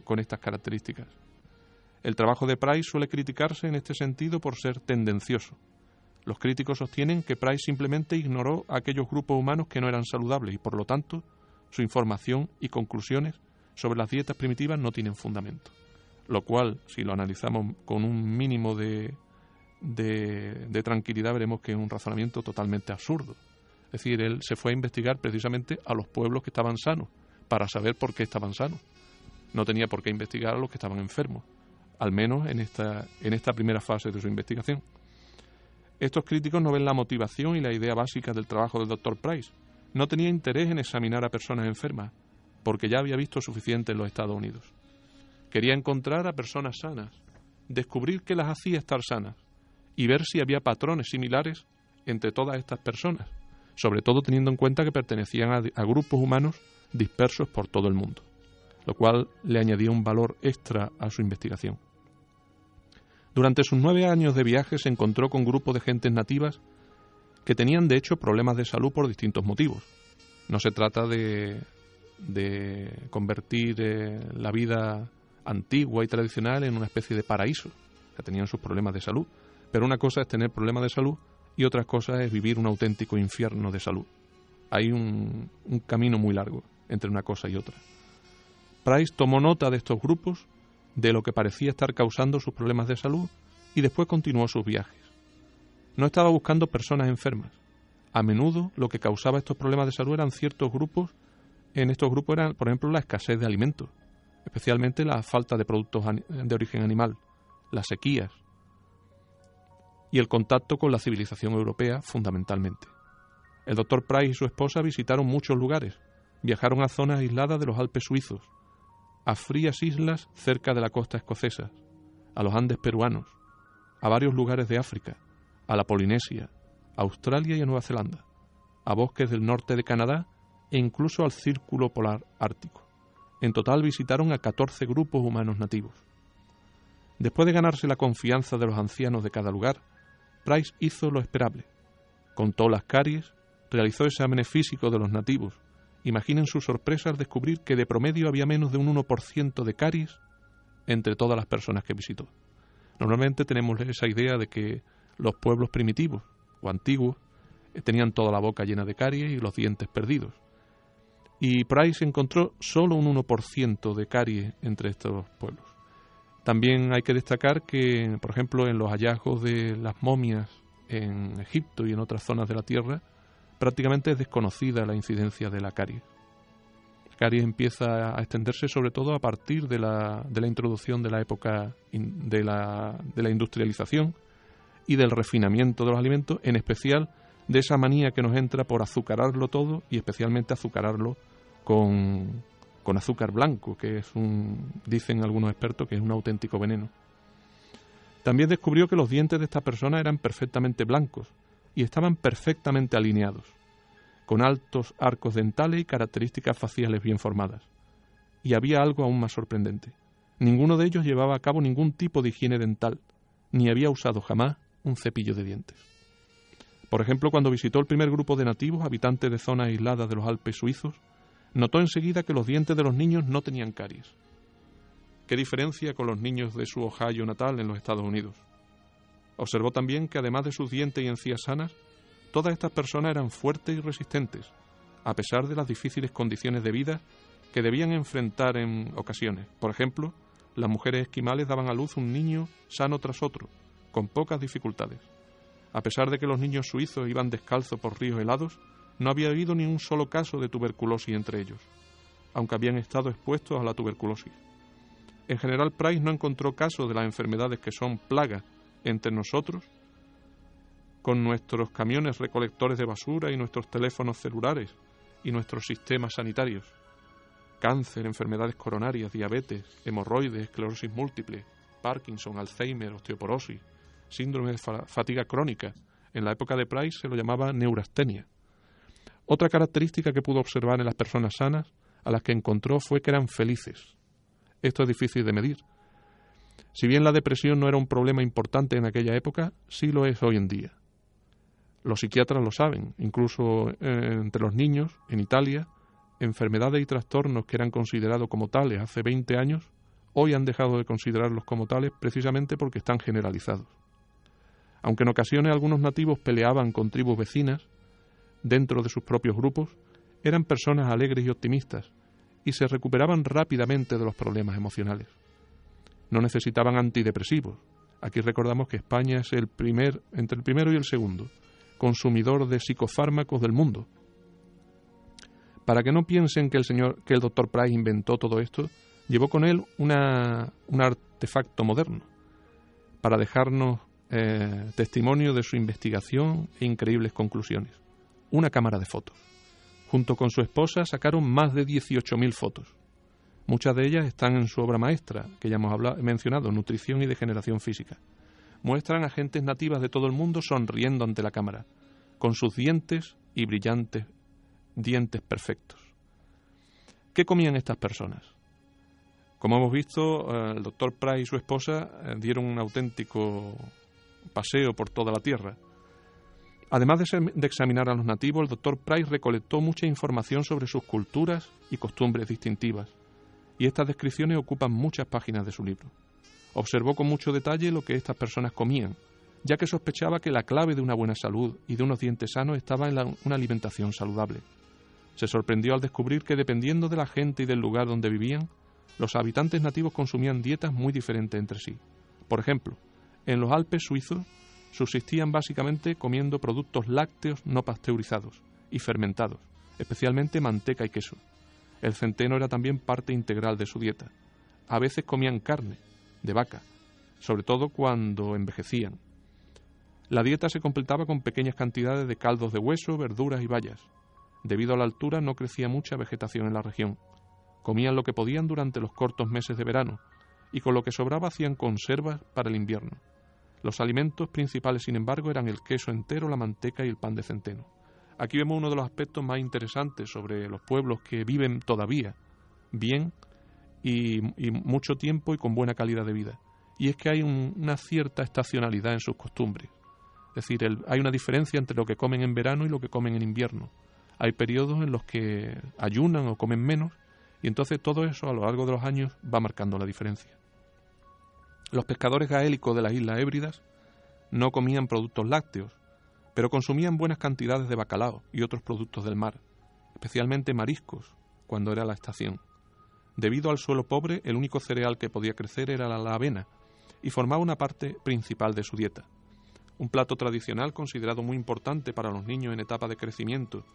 con estas características. El trabajo de Price suele criticarse en este sentido por ser tendencioso. Los críticos sostienen que Price simplemente ignoró a aquellos grupos humanos que no eran saludables y por lo tanto su información y conclusiones sobre las dietas primitivas no tienen fundamento lo cual, si lo analizamos con un mínimo de, de, tranquilidad, veremos que es un razonamiento totalmente absurdo. Es decir, él se fue a investigar precisamente a los pueblos que estaban sanos, para saber por qué estaban sanos. No tenía por qué investigar a los que estaban enfermos, al menos en esta, en esta primera fase de su investigación. Estos críticos no ven la motivación y la idea básica del trabajo del Dr. Price. No tenía interés en examinar a personas enfermas, porque ya había visto suficiente en los Estados Unidos. Quería encontrar a personas sanas, descubrir qué las hacía estar sanas y ver si había patrones similares entre todas estas personas, sobre todo teniendo en cuenta que pertenecían a, grupos humanos dispersos por todo el mundo, lo cual le añadía un valor extra a su investigación. Durante sus nueve años de viaje se encontró con grupos de gentes nativas que tenían de hecho problemas de salud por distintos motivos. No se trata de, convertir eh, la vida antigua y tradicional en una especie de paraíso. que tenían sus problemas de salud. Pero una cosa es tener problemas de salud y otra cosa es vivir un auténtico infierno de salud. Hay un, un camino muy largo entre una cosa y otra. Price tomó nota de estos grupos, de lo que parecía estar causando sus problemas de salud y después continuó sus viajes. No estaba buscando personas enfermas. A menudo lo que causaba estos problemas de salud eran ciertos grupos. En estos grupos eran, por ejemplo, la escasez de alimentos, especialmente la falta de productos de origen animal, las sequías y el contacto con la civilización europea fundamentalmente. El doctor Price y su esposa visitaron muchos lugares, viajaron a zonas aisladas de los Alpes suizos, a frías islas cerca de la costa escocesa, a los Andes peruanos, a varios lugares de África, a la Polinesia, a Australia y a Nueva Zelanda, a bosques del norte de Canadá e incluso al Círculo Polar Ártico. En total visitaron a 14 grupos humanos nativos. Después de ganarse la confianza de los ancianos de cada lugar, Price hizo lo esperable. Contó las caries, realizó exámenes físicos de los nativos. Imaginen su sorpresa al descubrir que de promedio había menos de un 1% de caries entre todas las personas que visitó. Normalmente tenemos esa idea de que los pueblos primitivos o antiguos eh, tenían toda la boca llena de caries y los dientes perdidos y Price encontró solo un 1% de caries entre estos pueblos. También hay que destacar que, por ejemplo, en los hallazgos de las momias en Egipto y en otras zonas de la Tierra, prácticamente es desconocida la incidencia de la caries. La caries empieza a extenderse sobre todo a partir de la, de la introducción de la época de la, de la industrialización y del refinamiento de los alimentos, en especial de esa manía que nos entra por azucararlo todo y especialmente azucararlo con, azúcar blanco, que es un, dicen algunos expertos, que es un auténtico veneno. También descubrió que los dientes de esta persona eran perfectamente blancos y estaban perfectamente alineados, con altos arcos dentales y características faciales bien formadas. Y había algo aún más sorprendente. Ninguno de ellos llevaba a cabo ningún tipo de higiene dental, ni había usado jamás un cepillo de dientes. Por ejemplo, cuando visitó el primer grupo de nativos, habitantes de zonas aisladas de los Alpes suizos, notó enseguida que los dientes de los niños no tenían caries. ¿Qué diferencia con los niños de su Ohio natal en los Estados Unidos? Observó también que además de sus dientes y encías sanas, todas estas personas eran fuertes y resistentes, a pesar de las difíciles condiciones de vida que debían enfrentar en ocasiones. Por ejemplo, las mujeres esquimales daban a luz un niño sano tras otro, con pocas dificultades. A pesar de que los niños suizos iban descalzos por ríos helados, no había habido ni un solo caso de tuberculosis entre ellos, aunque habían estado expuestos a la tuberculosis. En general, Price no encontró casos de las enfermedades que son plagas entre nosotros, con nuestros camiones recolectores de basura y nuestros teléfonos celulares y nuestros sistemas sanitarios. Cáncer, enfermedades coronarias, diabetes, hemorroides, esclerosis múltiple, Parkinson, Alzheimer, osteoporosis, síndrome de fatiga crónica. En la época de Price se lo llamaba neurastenia. Otra característica que pudo observar en las personas sanas a las que encontró fue que eran felices. Esto es difícil de medir. Si bien la depresión no era un problema importante en aquella época, sí lo es hoy en día. Los psiquiatras lo saben, incluso eh, entre los niños, en Italia, enfermedades y trastornos que eran considerados como tales hace 20 años, hoy han dejado de considerarlos como tales precisamente porque están generalizados. Aunque en ocasiones algunos nativos peleaban con tribus vecinas, dentro de sus propios grupos, eran personas alegres y optimistas, y se recuperaban rápidamente de los problemas emocionales. No necesitaban antidepresivos. Aquí recordamos que España es el primer, entre el primero y el segundo, consumidor de psicofármacos del mundo. Para que no piensen que el señor, que el doctor Price inventó todo esto, llevó con él una, un artefacto moderno para dejarnos eh, testimonio de su investigación e increíbles conclusiones una cámara de fotos. Junto con su esposa sacaron más de 18.000 fotos. Muchas de ellas están en su obra maestra, que ya hemos mencionado, Nutrición y Degeneración Física. Muestran a gentes nativas de todo el mundo sonriendo ante la cámara, con sus dientes y brillantes dientes perfectos. ¿Qué comían estas personas? Como hemos visto, eh, el doctor Price y su esposa eh, dieron un auténtico paseo por toda la Tierra. Además de, examinar a los nativos, el doctor Price recolectó mucha información sobre sus culturas y costumbres distintivas, y estas descripciones ocupan muchas páginas de su libro. Observó con mucho detalle lo que estas personas comían, ya que sospechaba que la clave de una buena salud y de unos dientes sanos estaba en una alimentación saludable. Se sorprendió al descubrir que dependiendo de la gente y del lugar donde vivían, los habitantes nativos consumían dietas muy diferentes entre sí. Por ejemplo, en los Alpes suizos subsistían básicamente comiendo productos lácteos no pasteurizados y fermentados, especialmente manteca y queso. El centeno era también parte integral de su dieta. A veces comían carne, de vaca, sobre todo cuando envejecían. La dieta se completaba con pequeñas cantidades de caldos de hueso, verduras y bayas. Debido a la altura no crecía mucha vegetación en la región. Comían lo que podían durante los cortos meses de verano, y con lo que sobraba hacían conservas para el invierno. Los alimentos principales, sin embargo, eran el queso entero, la manteca y el pan de centeno. Aquí vemos uno de los aspectos más interesantes sobre los pueblos que viven todavía bien y, mucho tiempo y con buena calidad de vida. Y es que hay una cierta estacionalidad en sus costumbres. Es decir, hay una diferencia entre lo que comen en verano y lo que comen en invierno. Hay periodos en los que ayunan o comen menos y entonces todo eso a lo largo de los años va marcando la diferencia. Los pescadores gaélicos de las Islas Hébridas no comían productos lácteos, pero consumían buenas cantidades de bacalao y otros productos del mar, especialmente mariscos, cuando era la estación. Debido al suelo pobre, el único cereal que podía crecer era la avena, y formaba una parte principal de su dieta. Un plato tradicional considerado muy importante para los niños en etapa de crecimiento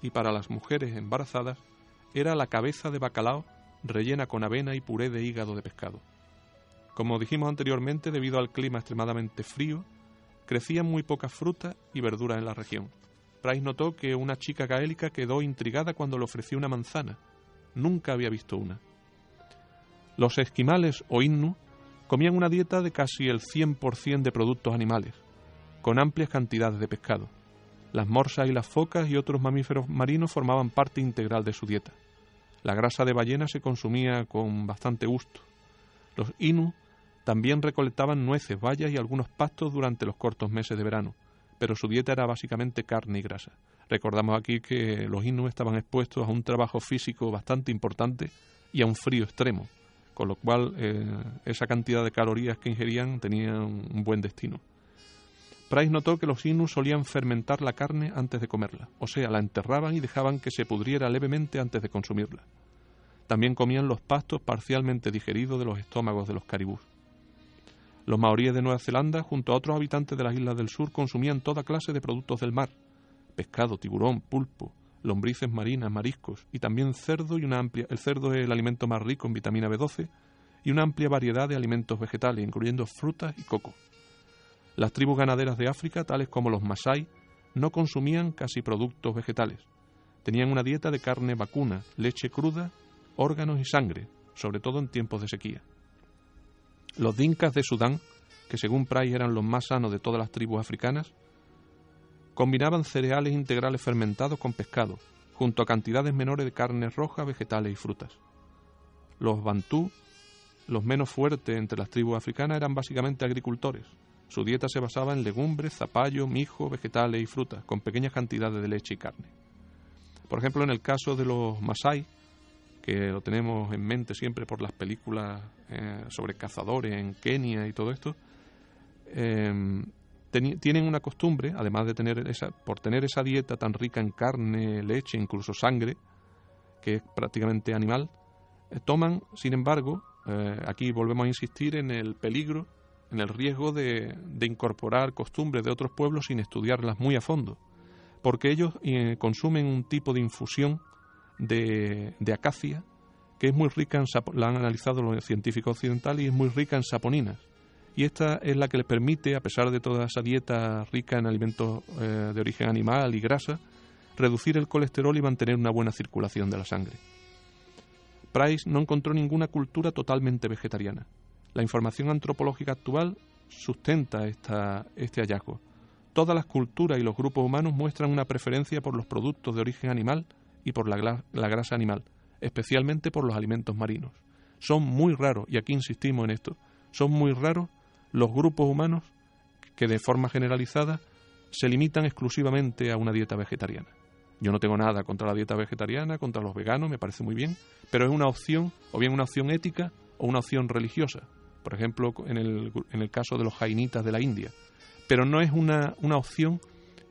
y para las mujeres embarazadas era la cabeza de bacalao rellena con avena y puré de hígado de pescado. Como dijimos anteriormente, debido al clima extremadamente frío, crecían muy pocas frutas y verduras en la región. Price notó que una chica gaélica quedó intrigada cuando le ofreció una manzana. Nunca había visto una. Los esquimales o innu comían una dieta de casi el 100% de productos animales, con amplias cantidades de pescado. Las morsas y las focas y otros mamíferos marinos formaban parte integral de su dieta. La grasa de ballena se consumía con bastante gusto. Los inu también recolectaban nueces, bayas y algunos pastos durante los cortos meses de verano, pero su dieta era básicamente carne y grasa. Recordamos aquí que los inu estaban expuestos a un trabajo físico bastante importante y a un frío extremo, con lo cual eh, esa cantidad de calorías que ingerían tenía un buen destino. Price notó que los Inus solían fermentar la carne antes de comerla, o sea, la enterraban y dejaban que se pudriera levemente antes de consumirla. También comían los pastos parcialmente digeridos de los estómagos de los caribús. Los maoríes de Nueva Zelanda, junto a otros habitantes de las islas del sur, consumían toda clase de productos del mar: pescado, tiburón, pulpo, lombrices marinas, mariscos y también cerdo y una amplia. El cerdo es el alimento más rico en vitamina B12 y una amplia variedad de alimentos vegetales, incluyendo frutas y coco. Las tribus ganaderas de África, tales como los Masai, no consumían casi productos vegetales. Tenían una dieta de carne vacuna, leche cruda, órganos y sangre, sobre todo en tiempos de sequía. Los dinkas de Sudán, que según Price eran los más sanos de todas las tribus africanas, combinaban cereales integrales fermentados con pescado, junto a cantidades menores de carne roja, vegetales y frutas. Los bantú, los menos fuertes entre las tribus africanas, eran básicamente agricultores, su dieta se basaba en legumbres, zapallo, mijo, vegetales y frutas, con pequeñas cantidades de leche y carne. Por ejemplo, en el caso de los Masai, que lo tenemos en mente siempre por las películas eh, sobre cazadores en Kenia y todo esto, em, tienen una costumbre, además de tener esa, por tener esa dieta tan rica en carne, leche, incluso sangre, que es prácticamente animal, eh, toman, sin embargo, eh, aquí volvemos a insistir en el peligro en el riesgo de, incorporar costumbres de otros pueblos sin estudiarlas muy a fondo, porque ellos consumen un tipo de infusión de, acacia que es muy rica en la han analizado los científicos occidentales y es muy rica en saponinas. Y esta es la que les permite, a pesar de toda esa dieta rica en alimentos eh, de origen animal y grasa, reducir el colesterol y mantener una buena circulación de la sangre. Price no encontró ninguna cultura totalmente vegetariana. La información antropológica actual sustenta este hallazgo. Todas las culturas y los grupos humanos muestran una preferencia por los productos de origen animal y por la, la grasa animal, especialmente por los alimentos marinos. Son muy raros, y aquí insistimos en esto, son muy raros los grupos humanos que de forma generalizada se limitan exclusivamente a una dieta vegetariana. Yo no tengo nada contra la dieta vegetariana, contra los veganos, me parece muy bien, pero es una opción, o bien una opción ética o una opción religiosa. Por ejemplo, en el, en el caso de los jainitas de la India. Pero no es una, una opción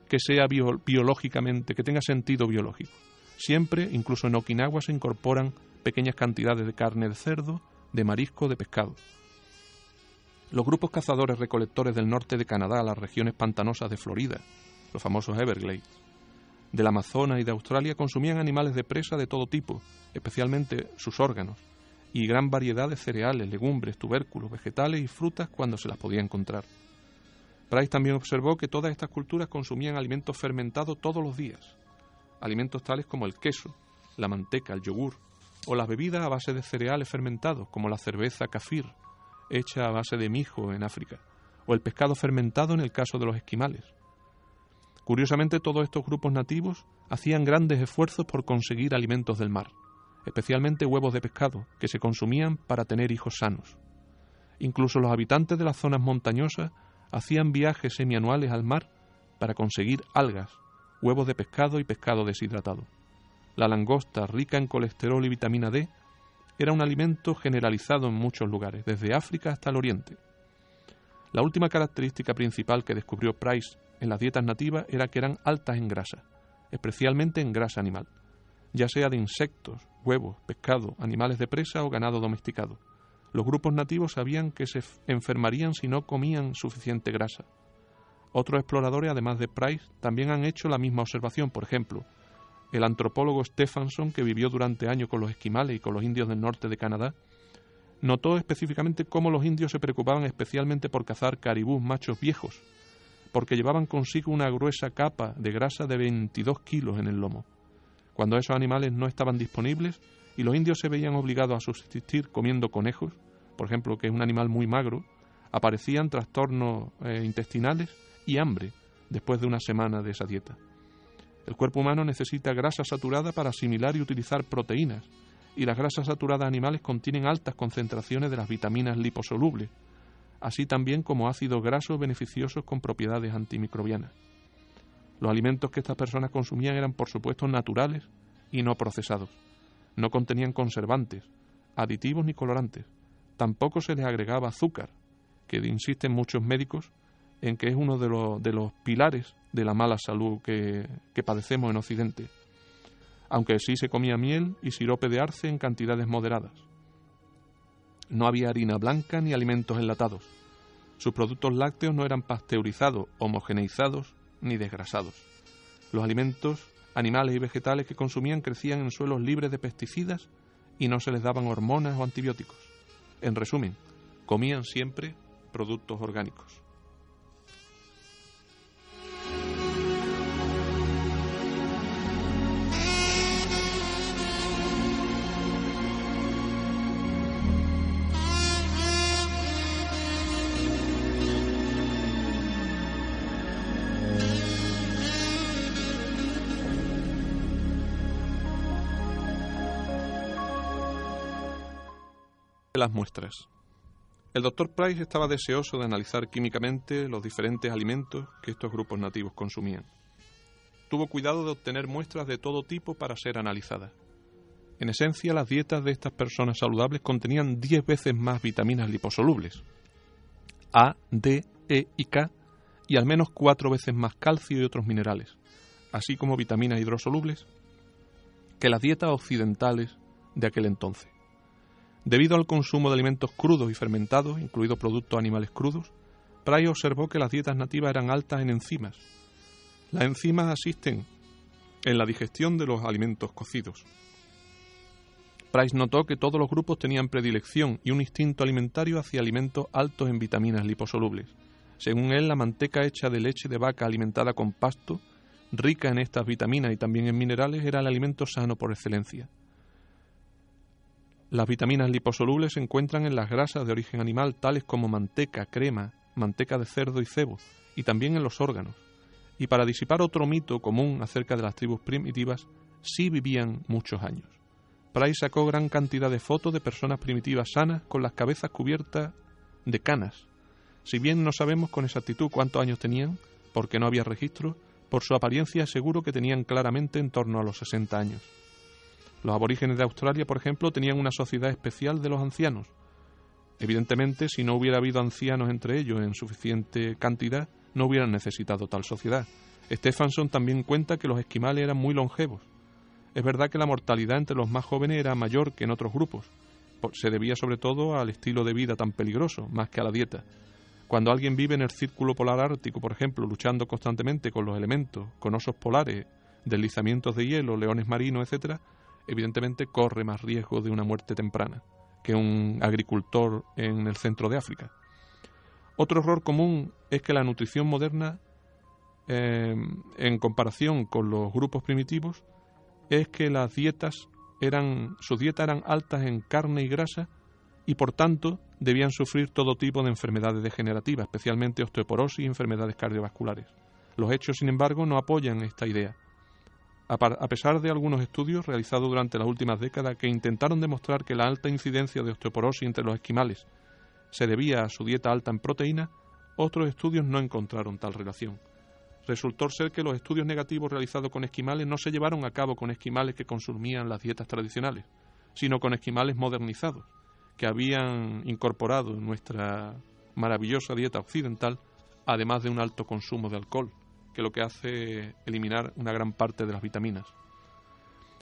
que sea biológicamente, que tenga sentido biológico. Siempre, incluso en Okinawa, se incorporan pequeñas cantidades de carne de cerdo, de marisco, de pescado. Los grupos cazadores recolectores del norte de Canadá, las regiones pantanosas de Florida, los famosos Everglades, del Amazonas y de Australia consumían animales de presa de todo tipo, especialmente sus órganos, y gran variedad de cereales, legumbres, tubérculos, vegetales y frutas cuando se las podía encontrar. Price también observó que todas estas culturas consumían alimentos fermentados todos los días, alimentos tales como el queso, la manteca, el yogur, o las bebidas a base de cereales fermentados, como la cerveza kafir, hecha a base de mijo en África, o el pescado fermentado en el caso de los esquimales. Curiosamente, todos estos grupos nativos hacían grandes esfuerzos por conseguir alimentos del mar, especialmente huevos de pescado, que se consumían para tener hijos sanos. Incluso los habitantes de las zonas montañosas hacían viajes semianuales al mar para conseguir algas, huevos de pescado y pescado deshidratado. La langosta, rica en colesterol y vitamina D, era un alimento generalizado en muchos lugares, desde África hasta el Oriente. La última característica principal que descubrió Price en las dietas nativas era que eran altas en grasa, especialmente en grasa animal, ya sea de insectos, huevos, pescado, animales de presa o ganado domesticado. Los grupos nativos sabían que se enfermarían si no comían suficiente grasa. Otros exploradores, además de Price, también han hecho la misma observación. Por ejemplo, el antropólogo Stephenson, que vivió durante años con los esquimales y con los indios del norte de Canadá, notó específicamente cómo los indios se preocupaban especialmente por cazar caribús machos viejos, porque llevaban consigo una gruesa capa de grasa de 22 kilos en el lomo. Cuando esos animales no estaban disponibles y los indios se veían obligados a subsistir comiendo conejos, por ejemplo, que es un animal muy magro, aparecían trastornos eh, intestinales y hambre después de una semana de esa dieta. El cuerpo humano necesita grasa saturada para asimilar y utilizar proteínas, y las grasas saturadas animales contienen altas concentraciones de las vitaminas liposolubles, así también como ácidos grasos beneficiosos con propiedades antimicrobianas. Los alimentos que estas personas consumían eran, por supuesto, naturales y no procesados. No contenían conservantes, aditivos ni colorantes. Tampoco se les agregaba azúcar, que insisten muchos médicos en que es uno de los, de los pilares de la mala salud que, que padecemos en Occidente, aunque sí se comía miel y sirope de arce en cantidades moderadas. No había harina blanca ni alimentos enlatados. Sus productos lácteos no eran pasteurizados, homogeneizados ni desgrasados. Los alimentos animales y vegetales que consumían crecían en suelos libres de pesticidas y no se les daban hormonas o antibióticos. En resumen, comían siempre productos orgánicos. Las muestras. El doctor Price estaba deseoso de analizar químicamente los diferentes alimentos que estos grupos nativos consumían. Tuvo cuidado de obtener muestras de todo tipo para ser analizadas. En esencia, las dietas de estas personas saludables contenían 10 veces más vitaminas liposolubles, A, D, E y K, y al menos cuatro veces más calcio y otros minerales, así como vitaminas hidrosolubles, que las dietas occidentales de aquel entonces. Debido al consumo de alimentos crudos y fermentados, incluidos productos animales crudos, Price observó que las dietas nativas eran altas en enzimas. Las enzimas asisten en la digestión de los alimentos cocidos. Price notó que todos los grupos tenían predilección y un instinto alimentario hacia alimentos altos en vitaminas liposolubles. Según él, la manteca hecha de leche de vaca alimentada con pasto, rica en estas vitaminas y también en minerales, era el alimento sano por excelencia. Las vitaminas liposolubles se encuentran en las grasas de origen animal, tales como manteca, crema, manteca de cerdo y cebo, y también en los órganos. Y para disipar otro mito común acerca de las tribus primitivas, sí vivían muchos años. Price sacó gran cantidad de fotos de personas primitivas sanas con las cabezas cubiertas de canas. Si bien no sabemos con exactitud cuántos años tenían, porque no había registro, por su apariencia seguro que tenían claramente en torno a los 60 años. Los aborígenes de Australia, por ejemplo, tenían una sociedad especial de los ancianos. Evidentemente, si no hubiera habido ancianos entre ellos en suficiente cantidad, no hubieran necesitado tal sociedad. Stephenson también cuenta que los esquimales eran muy longevos. Es verdad que la mortalidad entre los más jóvenes era mayor que en otros grupos. Se debía sobre todo al estilo de vida tan peligroso, más que a la dieta. Cuando alguien vive en el círculo polar ártico, por ejemplo, luchando constantemente con los elementos, con osos polares, deslizamientos de hielo, leones marinos, etc., evidentemente corre más riesgo de una muerte temprana que un agricultor en el centro de África. Otro error común es que la nutrición moderna, eh, en comparación con los grupos primitivos, es que las dietas eran, sus dietas eran altas en carne y grasa y por tanto debían sufrir todo tipo de enfermedades degenerativas, especialmente osteoporosis y enfermedades cardiovasculares. Los hechos, sin embargo, no apoyan esta idea. A pesar de algunos estudios realizados durante las últimas décadas que intentaron demostrar que la alta incidencia de osteoporosis entre los esquimales se debía a su dieta alta en proteína, otros estudios no encontraron tal relación. Resultó ser que los estudios negativos realizados con esquimales no se llevaron a cabo con esquimales que consumían las dietas tradicionales, sino con esquimales modernizados, que habían incorporado nuestra maravillosa dieta occidental, además de un alto consumo de alcohol, que lo que hace eliminar una gran parte de las vitaminas.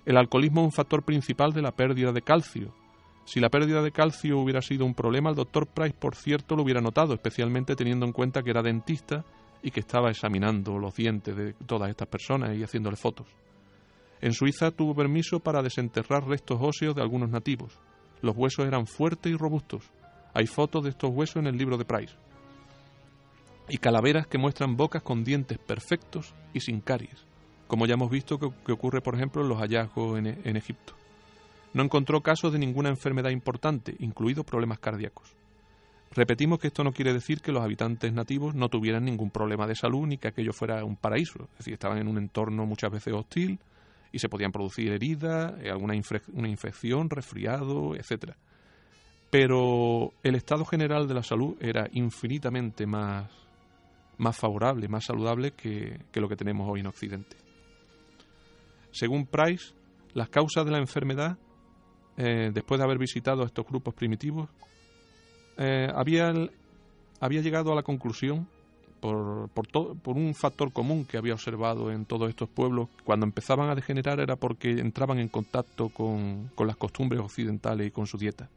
El alcoholismo es un factor principal de la pérdida de calcio. Si la pérdida de calcio hubiera sido un problema, el doctor Price, por cierto, lo hubiera notado, especialmente teniendo en cuenta que era dentista y que estaba examinando los dientes de todas estas personas y haciéndole fotos. En Suiza tuvo permiso para desenterrar restos óseos de algunos nativos. Los huesos eran fuertes y robustos. Hay fotos de estos huesos en el libro de Price y calaveras que muestran bocas con dientes perfectos y sin caries, como ya hemos visto que, ocurre, por ejemplo, en los hallazgos en, Egipto. No encontró casos de ninguna enfermedad importante, incluidos problemas cardíacos. Repetimos que esto no quiere decir que los habitantes nativos no tuvieran ningún problema de salud ni que aquello fuera un paraíso. Es decir, estaban en un entorno muchas veces hostil y se podían producir heridas, eh, alguna una infección, resfriado, etc. Pero el estado general de la salud era infinitamente más más favorable, más saludable que, lo que tenemos hoy en Occidente. Según Price, las causas de la enfermedad, eh, después de haber visitado estos grupos primitivos, eh, había, había llegado a la conclusión, por, por, por un factor común que había observado en todos estos pueblos, cuando empezaban a degenerar era porque entraban en contacto con, con las costumbres occidentales y con su dieta.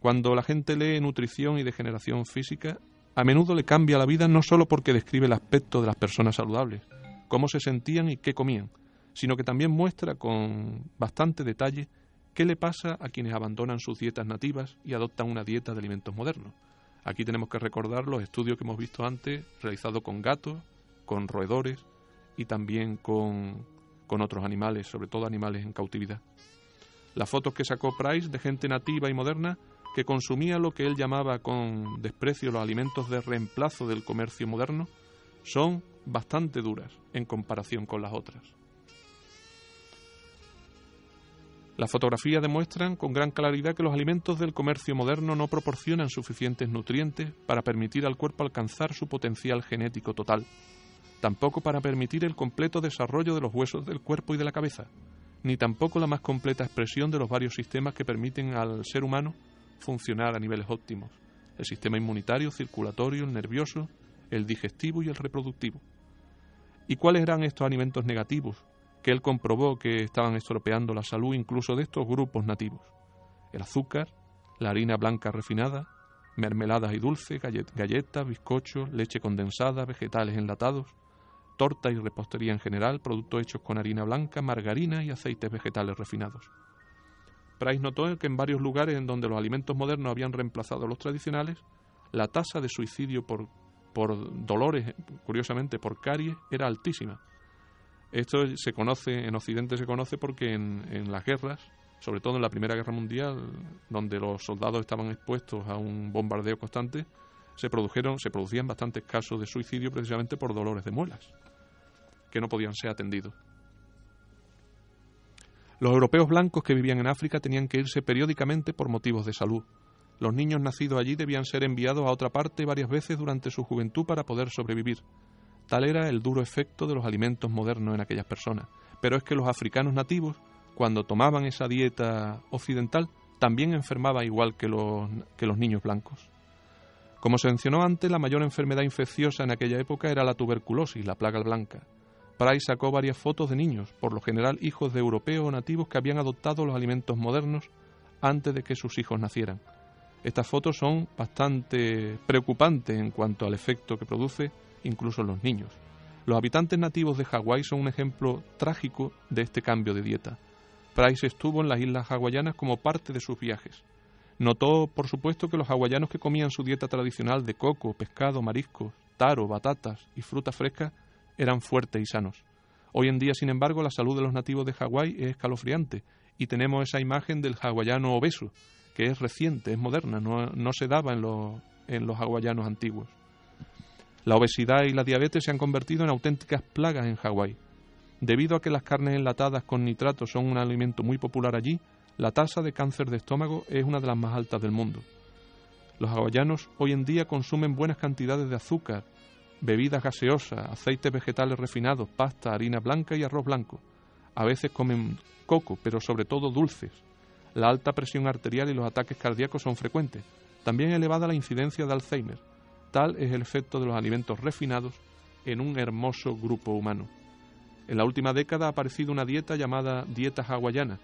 Cuando la gente lee nutrición y degeneración física, a menudo le cambia la vida no solo porque describe el aspecto de las personas saludables, cómo se sentían y qué comían, sino que también muestra con bastante detalle qué le pasa a quienes abandonan sus dietas nativas y adoptan una dieta de alimentos modernos. Aquí tenemos que recordar los estudios que hemos visto antes, realizados con gatos, con roedores y también con, con otros animales, sobre todo animales en cautividad. Las fotos que sacó Price de gente nativa y moderna que consumía lo que él llamaba con desprecio los alimentos de reemplazo del comercio moderno, son bastante duras en comparación con las otras. Las fotografías demuestran con gran claridad que los alimentos del comercio moderno no proporcionan suficientes nutrientes para permitir al cuerpo alcanzar su potencial genético total, tampoco para permitir el completo desarrollo de los huesos del cuerpo y de la cabeza, ni tampoco la más completa expresión de los varios sistemas que permiten al ser humano funcionar a niveles óptimos. El sistema inmunitario, circulatorio, el nervioso, el digestivo y el reproductivo. ¿Y cuáles eran estos alimentos negativos que él comprobó que estaban estropeando la salud incluso de estos grupos nativos? El azúcar, la harina blanca refinada, mermeladas y dulces, galletas, bizcochos, leche condensada, vegetales enlatados, torta y repostería en general, productos hechos con harina blanca, margarina y aceites vegetales refinados. Price notó que en varios lugares en donde los alimentos modernos habían reemplazado a los tradicionales, la tasa de suicidio por, por dolores, curiosamente por caries, era altísima. Esto se conoce, en Occidente se conoce porque en, las guerras sobre todo en la Primera Guerra Mundial, donde los soldados estaban expuestos a un bombardeo constante, se produjeron, se producían bastantes casos de suicidio precisamente por dolores de muelas, que no podían ser atendidos. Los europeos blancos que vivían en África tenían que irse periódicamente por motivos de salud. Los niños nacidos allí debían ser enviados a otra parte varias veces durante su juventud para poder sobrevivir. Tal era el duro efecto de los alimentos modernos en aquellas personas. Pero es que los africanos nativos, cuando tomaban esa dieta occidental, también enfermaban igual que los, que los niños blancos. Como se mencionó antes, la mayor enfermedad infecciosa en aquella época era la tuberculosis, la plaga blanca. Price sacó varias fotos de niños, por lo general hijos de europeos o nativos que habían adoptado los alimentos modernos antes de que sus hijos nacieran. Estas fotos son bastante preocupantes en cuanto al efecto que produce incluso en los niños. Los habitantes nativos de Hawái son un ejemplo trágico de este cambio de dieta. Price estuvo en las islas hawaianas como parte de sus viajes. Notó, por supuesto, que los hawaianos que comían su dieta tradicional de coco, pescado, mariscos, taro, batatas y frutas frescas eran fuertes y sanos. Hoy en día, sin embargo, la salud de los nativos de Hawái es escalofriante y tenemos esa imagen del hawaiano obeso, que es reciente, es moderna, no, no se daba en los, en los hawaianos antiguos. La obesidad y la diabetes se han convertido en auténticas plagas en Hawái. Debido a que las carnes enlatadas con nitratos son un alimento muy popular allí, la tasa de cáncer de estómago es una de las más altas del mundo. Los hawaianos hoy en día consumen buenas cantidades de azúcar, bebidas gaseosas, aceites vegetales refinados, pasta, harina blanca y arroz blanco. A veces comen coco, pero sobre todo dulces. La alta presión arterial y los ataques cardíacos son frecuentes. También elevada la incidencia de Alzheimer. Tal es el efecto de los alimentos refinados en un hermoso grupo humano. En la última década ha aparecido una dieta llamada dieta hawaiana,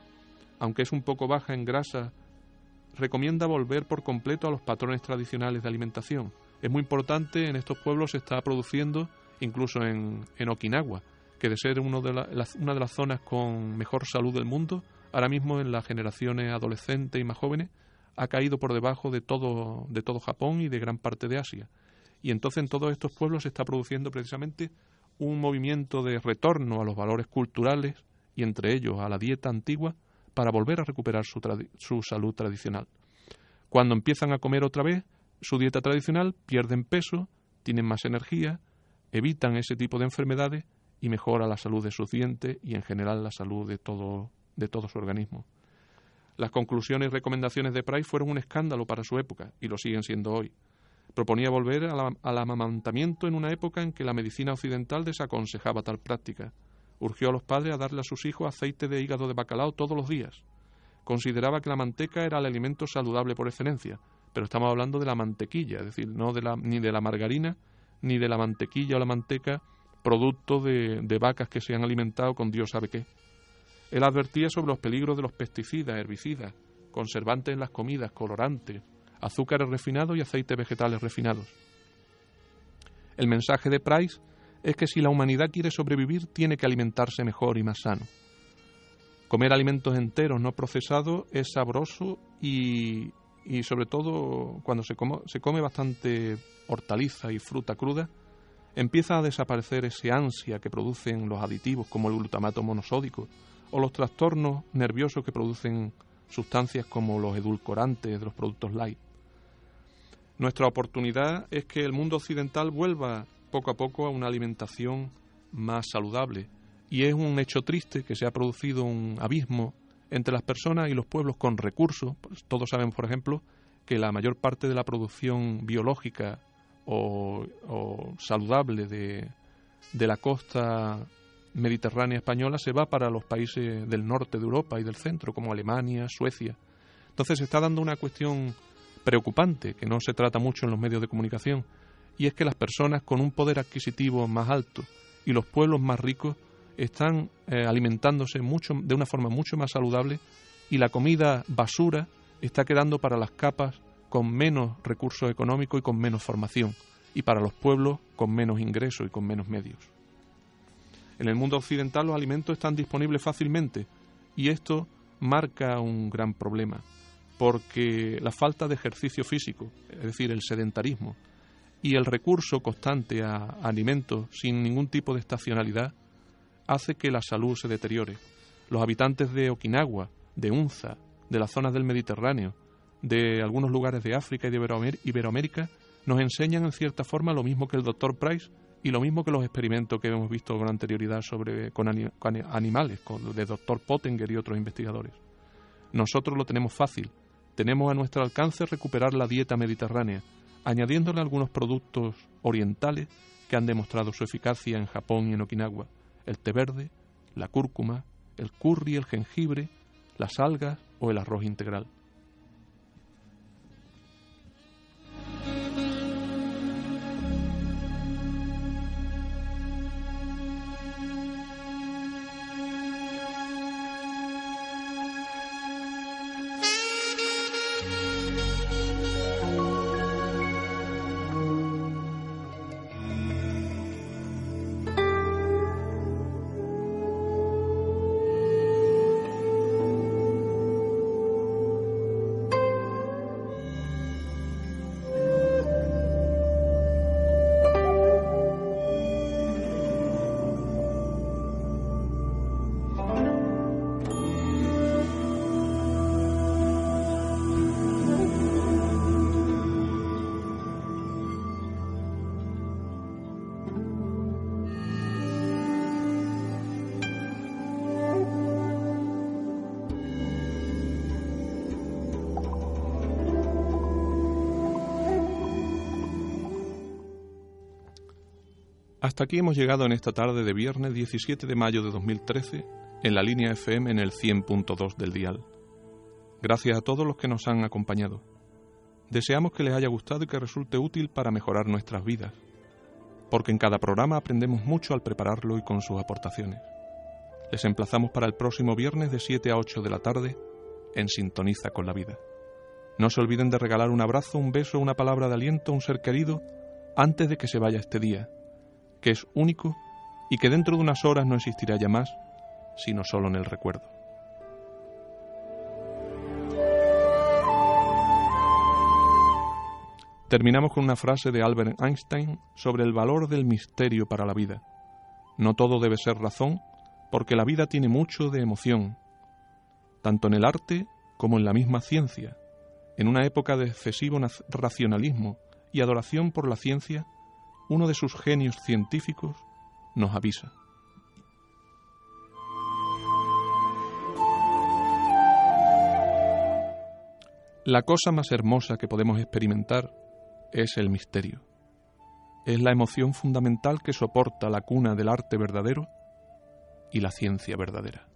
aunque es un poco baja en grasa, recomienda volver por completo a los patrones tradicionales de alimentación. Es muy importante, en estos pueblos se está produciendo, incluso en, Okinawa, que de ser de una de las zonas con mejor salud del mundo, ahora mismo en las generaciones adolescentes y más jóvenes, ha caído por debajo de todo, de todo Japón y de gran parte de Asia. Y entonces en todos estos pueblos se está produciendo precisamente un movimiento de retorno a los valores culturales y entre ellos a la dieta antigua para volver a recuperar su, su salud tradicional. Cuando empiezan a comer otra vez su dieta tradicional, pierden peso, tienen más energía, evitan ese tipo de enfermedades y mejora la salud de sus dientes y en general la salud de todo, de todo su organismo. Las conclusiones y recomendaciones de Price fueron un escándalo para su época y lo siguen siendo hoy. Proponía volver al amamantamiento en una época en que la medicina occidental desaconsejaba tal práctica urgió a los padres a darle a sus hijos aceite de hígado de bacalao todos los días. Consideraba que la manteca era el alimento saludable por excelencia, pero estamos hablando de la mantequilla, es decir, no de la, ni de la margarina, ni de la mantequilla o la manteca, producto de, de vacas que se han alimentado con Dios sabe qué. Él advertía sobre los peligros de los pesticidas, herbicidas, conservantes en las comidas, colorantes, azúcares refinados y aceites vegetales refinados. El mensaje de Price es que si la humanidad quiere sobrevivir tiene que alimentarse mejor y más sano. Comer alimentos enteros, no procesados, es sabroso y, y sobre todo cuando se come, se come bastante hortaliza y fruta cruda, empieza a desaparecer ese ansia que producen los aditivos como el glutamato monosódico o los trastornos nerviosos que producen sustancias como los edulcorantes de los productos light. Nuestra oportunidad es que el mundo occidental vuelva poco a poco a una alimentación más saludable. Y es un hecho triste que se ha producido un abismo entre las personas y los pueblos con recursos. Pues todos saben, por ejemplo, que la mayor parte de la producción biológica o, saludable de, de la costa mediterránea española se va para los países del norte de Europa y del centro, como Alemania, Suecia. Entonces se está dando una cuestión preocupante, que no se trata mucho en los medios de comunicación, y es que las personas con un poder adquisitivo más alto y los pueblos más ricos están eh, alimentándose mucho, de una forma mucho más saludable y la comida basura está quedando para las capas con menos recursos económicos y con menos formación, y para los pueblos con menos ingresos y con menos medios. En el mundo occidental los alimentos están disponibles fácilmente y esto marca un gran problema, porque la falta de ejercicio físico, es decir, el sedentarismo, y el recurso constante a alimentos sin ningún tipo de estacionalidad hace que la salud se deteriore. Los habitantes de Okinawa, de Unza, de las zonas del Mediterráneo, de algunos lugares de África y de Iberoamérica, nos enseñan en cierta forma lo mismo que el doctor Price y lo mismo que los experimentos que hemos visto con anterioridad sobre, con, animales, de doctor Pottinger y otros investigadores. Nosotros lo tenemos fácil. Tenemos a nuestro alcance recuperar la dieta mediterránea, añadiéndole algunos productos orientales que han demostrado su eficacia en Japón y en Okinawa. El té verde, la cúrcuma, el curry, el jengibre, las algas o el arroz integral. Hasta aquí hemos llegado en esta tarde de viernes 17 de mayo de 2013 en la línea FM en el 100.2 del dial. Gracias a todos los que nos han acompañado. Deseamos que les haya gustado y que resulte útil para mejorar nuestras vidas, porque en cada programa aprendemos mucho al prepararlo y con sus aportaciones. Les emplazamos para el próximo viernes de 7 a 8 de la tarde en Sintoniza con la Vida. No se olviden de regalar un abrazo, un beso, una palabra de aliento a un ser querido antes de que se vaya este día que es único y que dentro de unas horas no existirá ya más, sino solo en el recuerdo. Terminamos con una frase de Albert Einstein sobre el valor del misterio para la vida. No todo debe ser razón, porque la vida tiene mucho de emoción, tanto en el arte como en la misma ciencia. En una época de excesivo racionalismo y adoración por la ciencia, uno de sus genios científicos nos avisa. La cosa más hermosa que podemos experimentar es el misterio. Es la emoción fundamental que soporta la cuna del arte verdadero y la ciencia verdadera.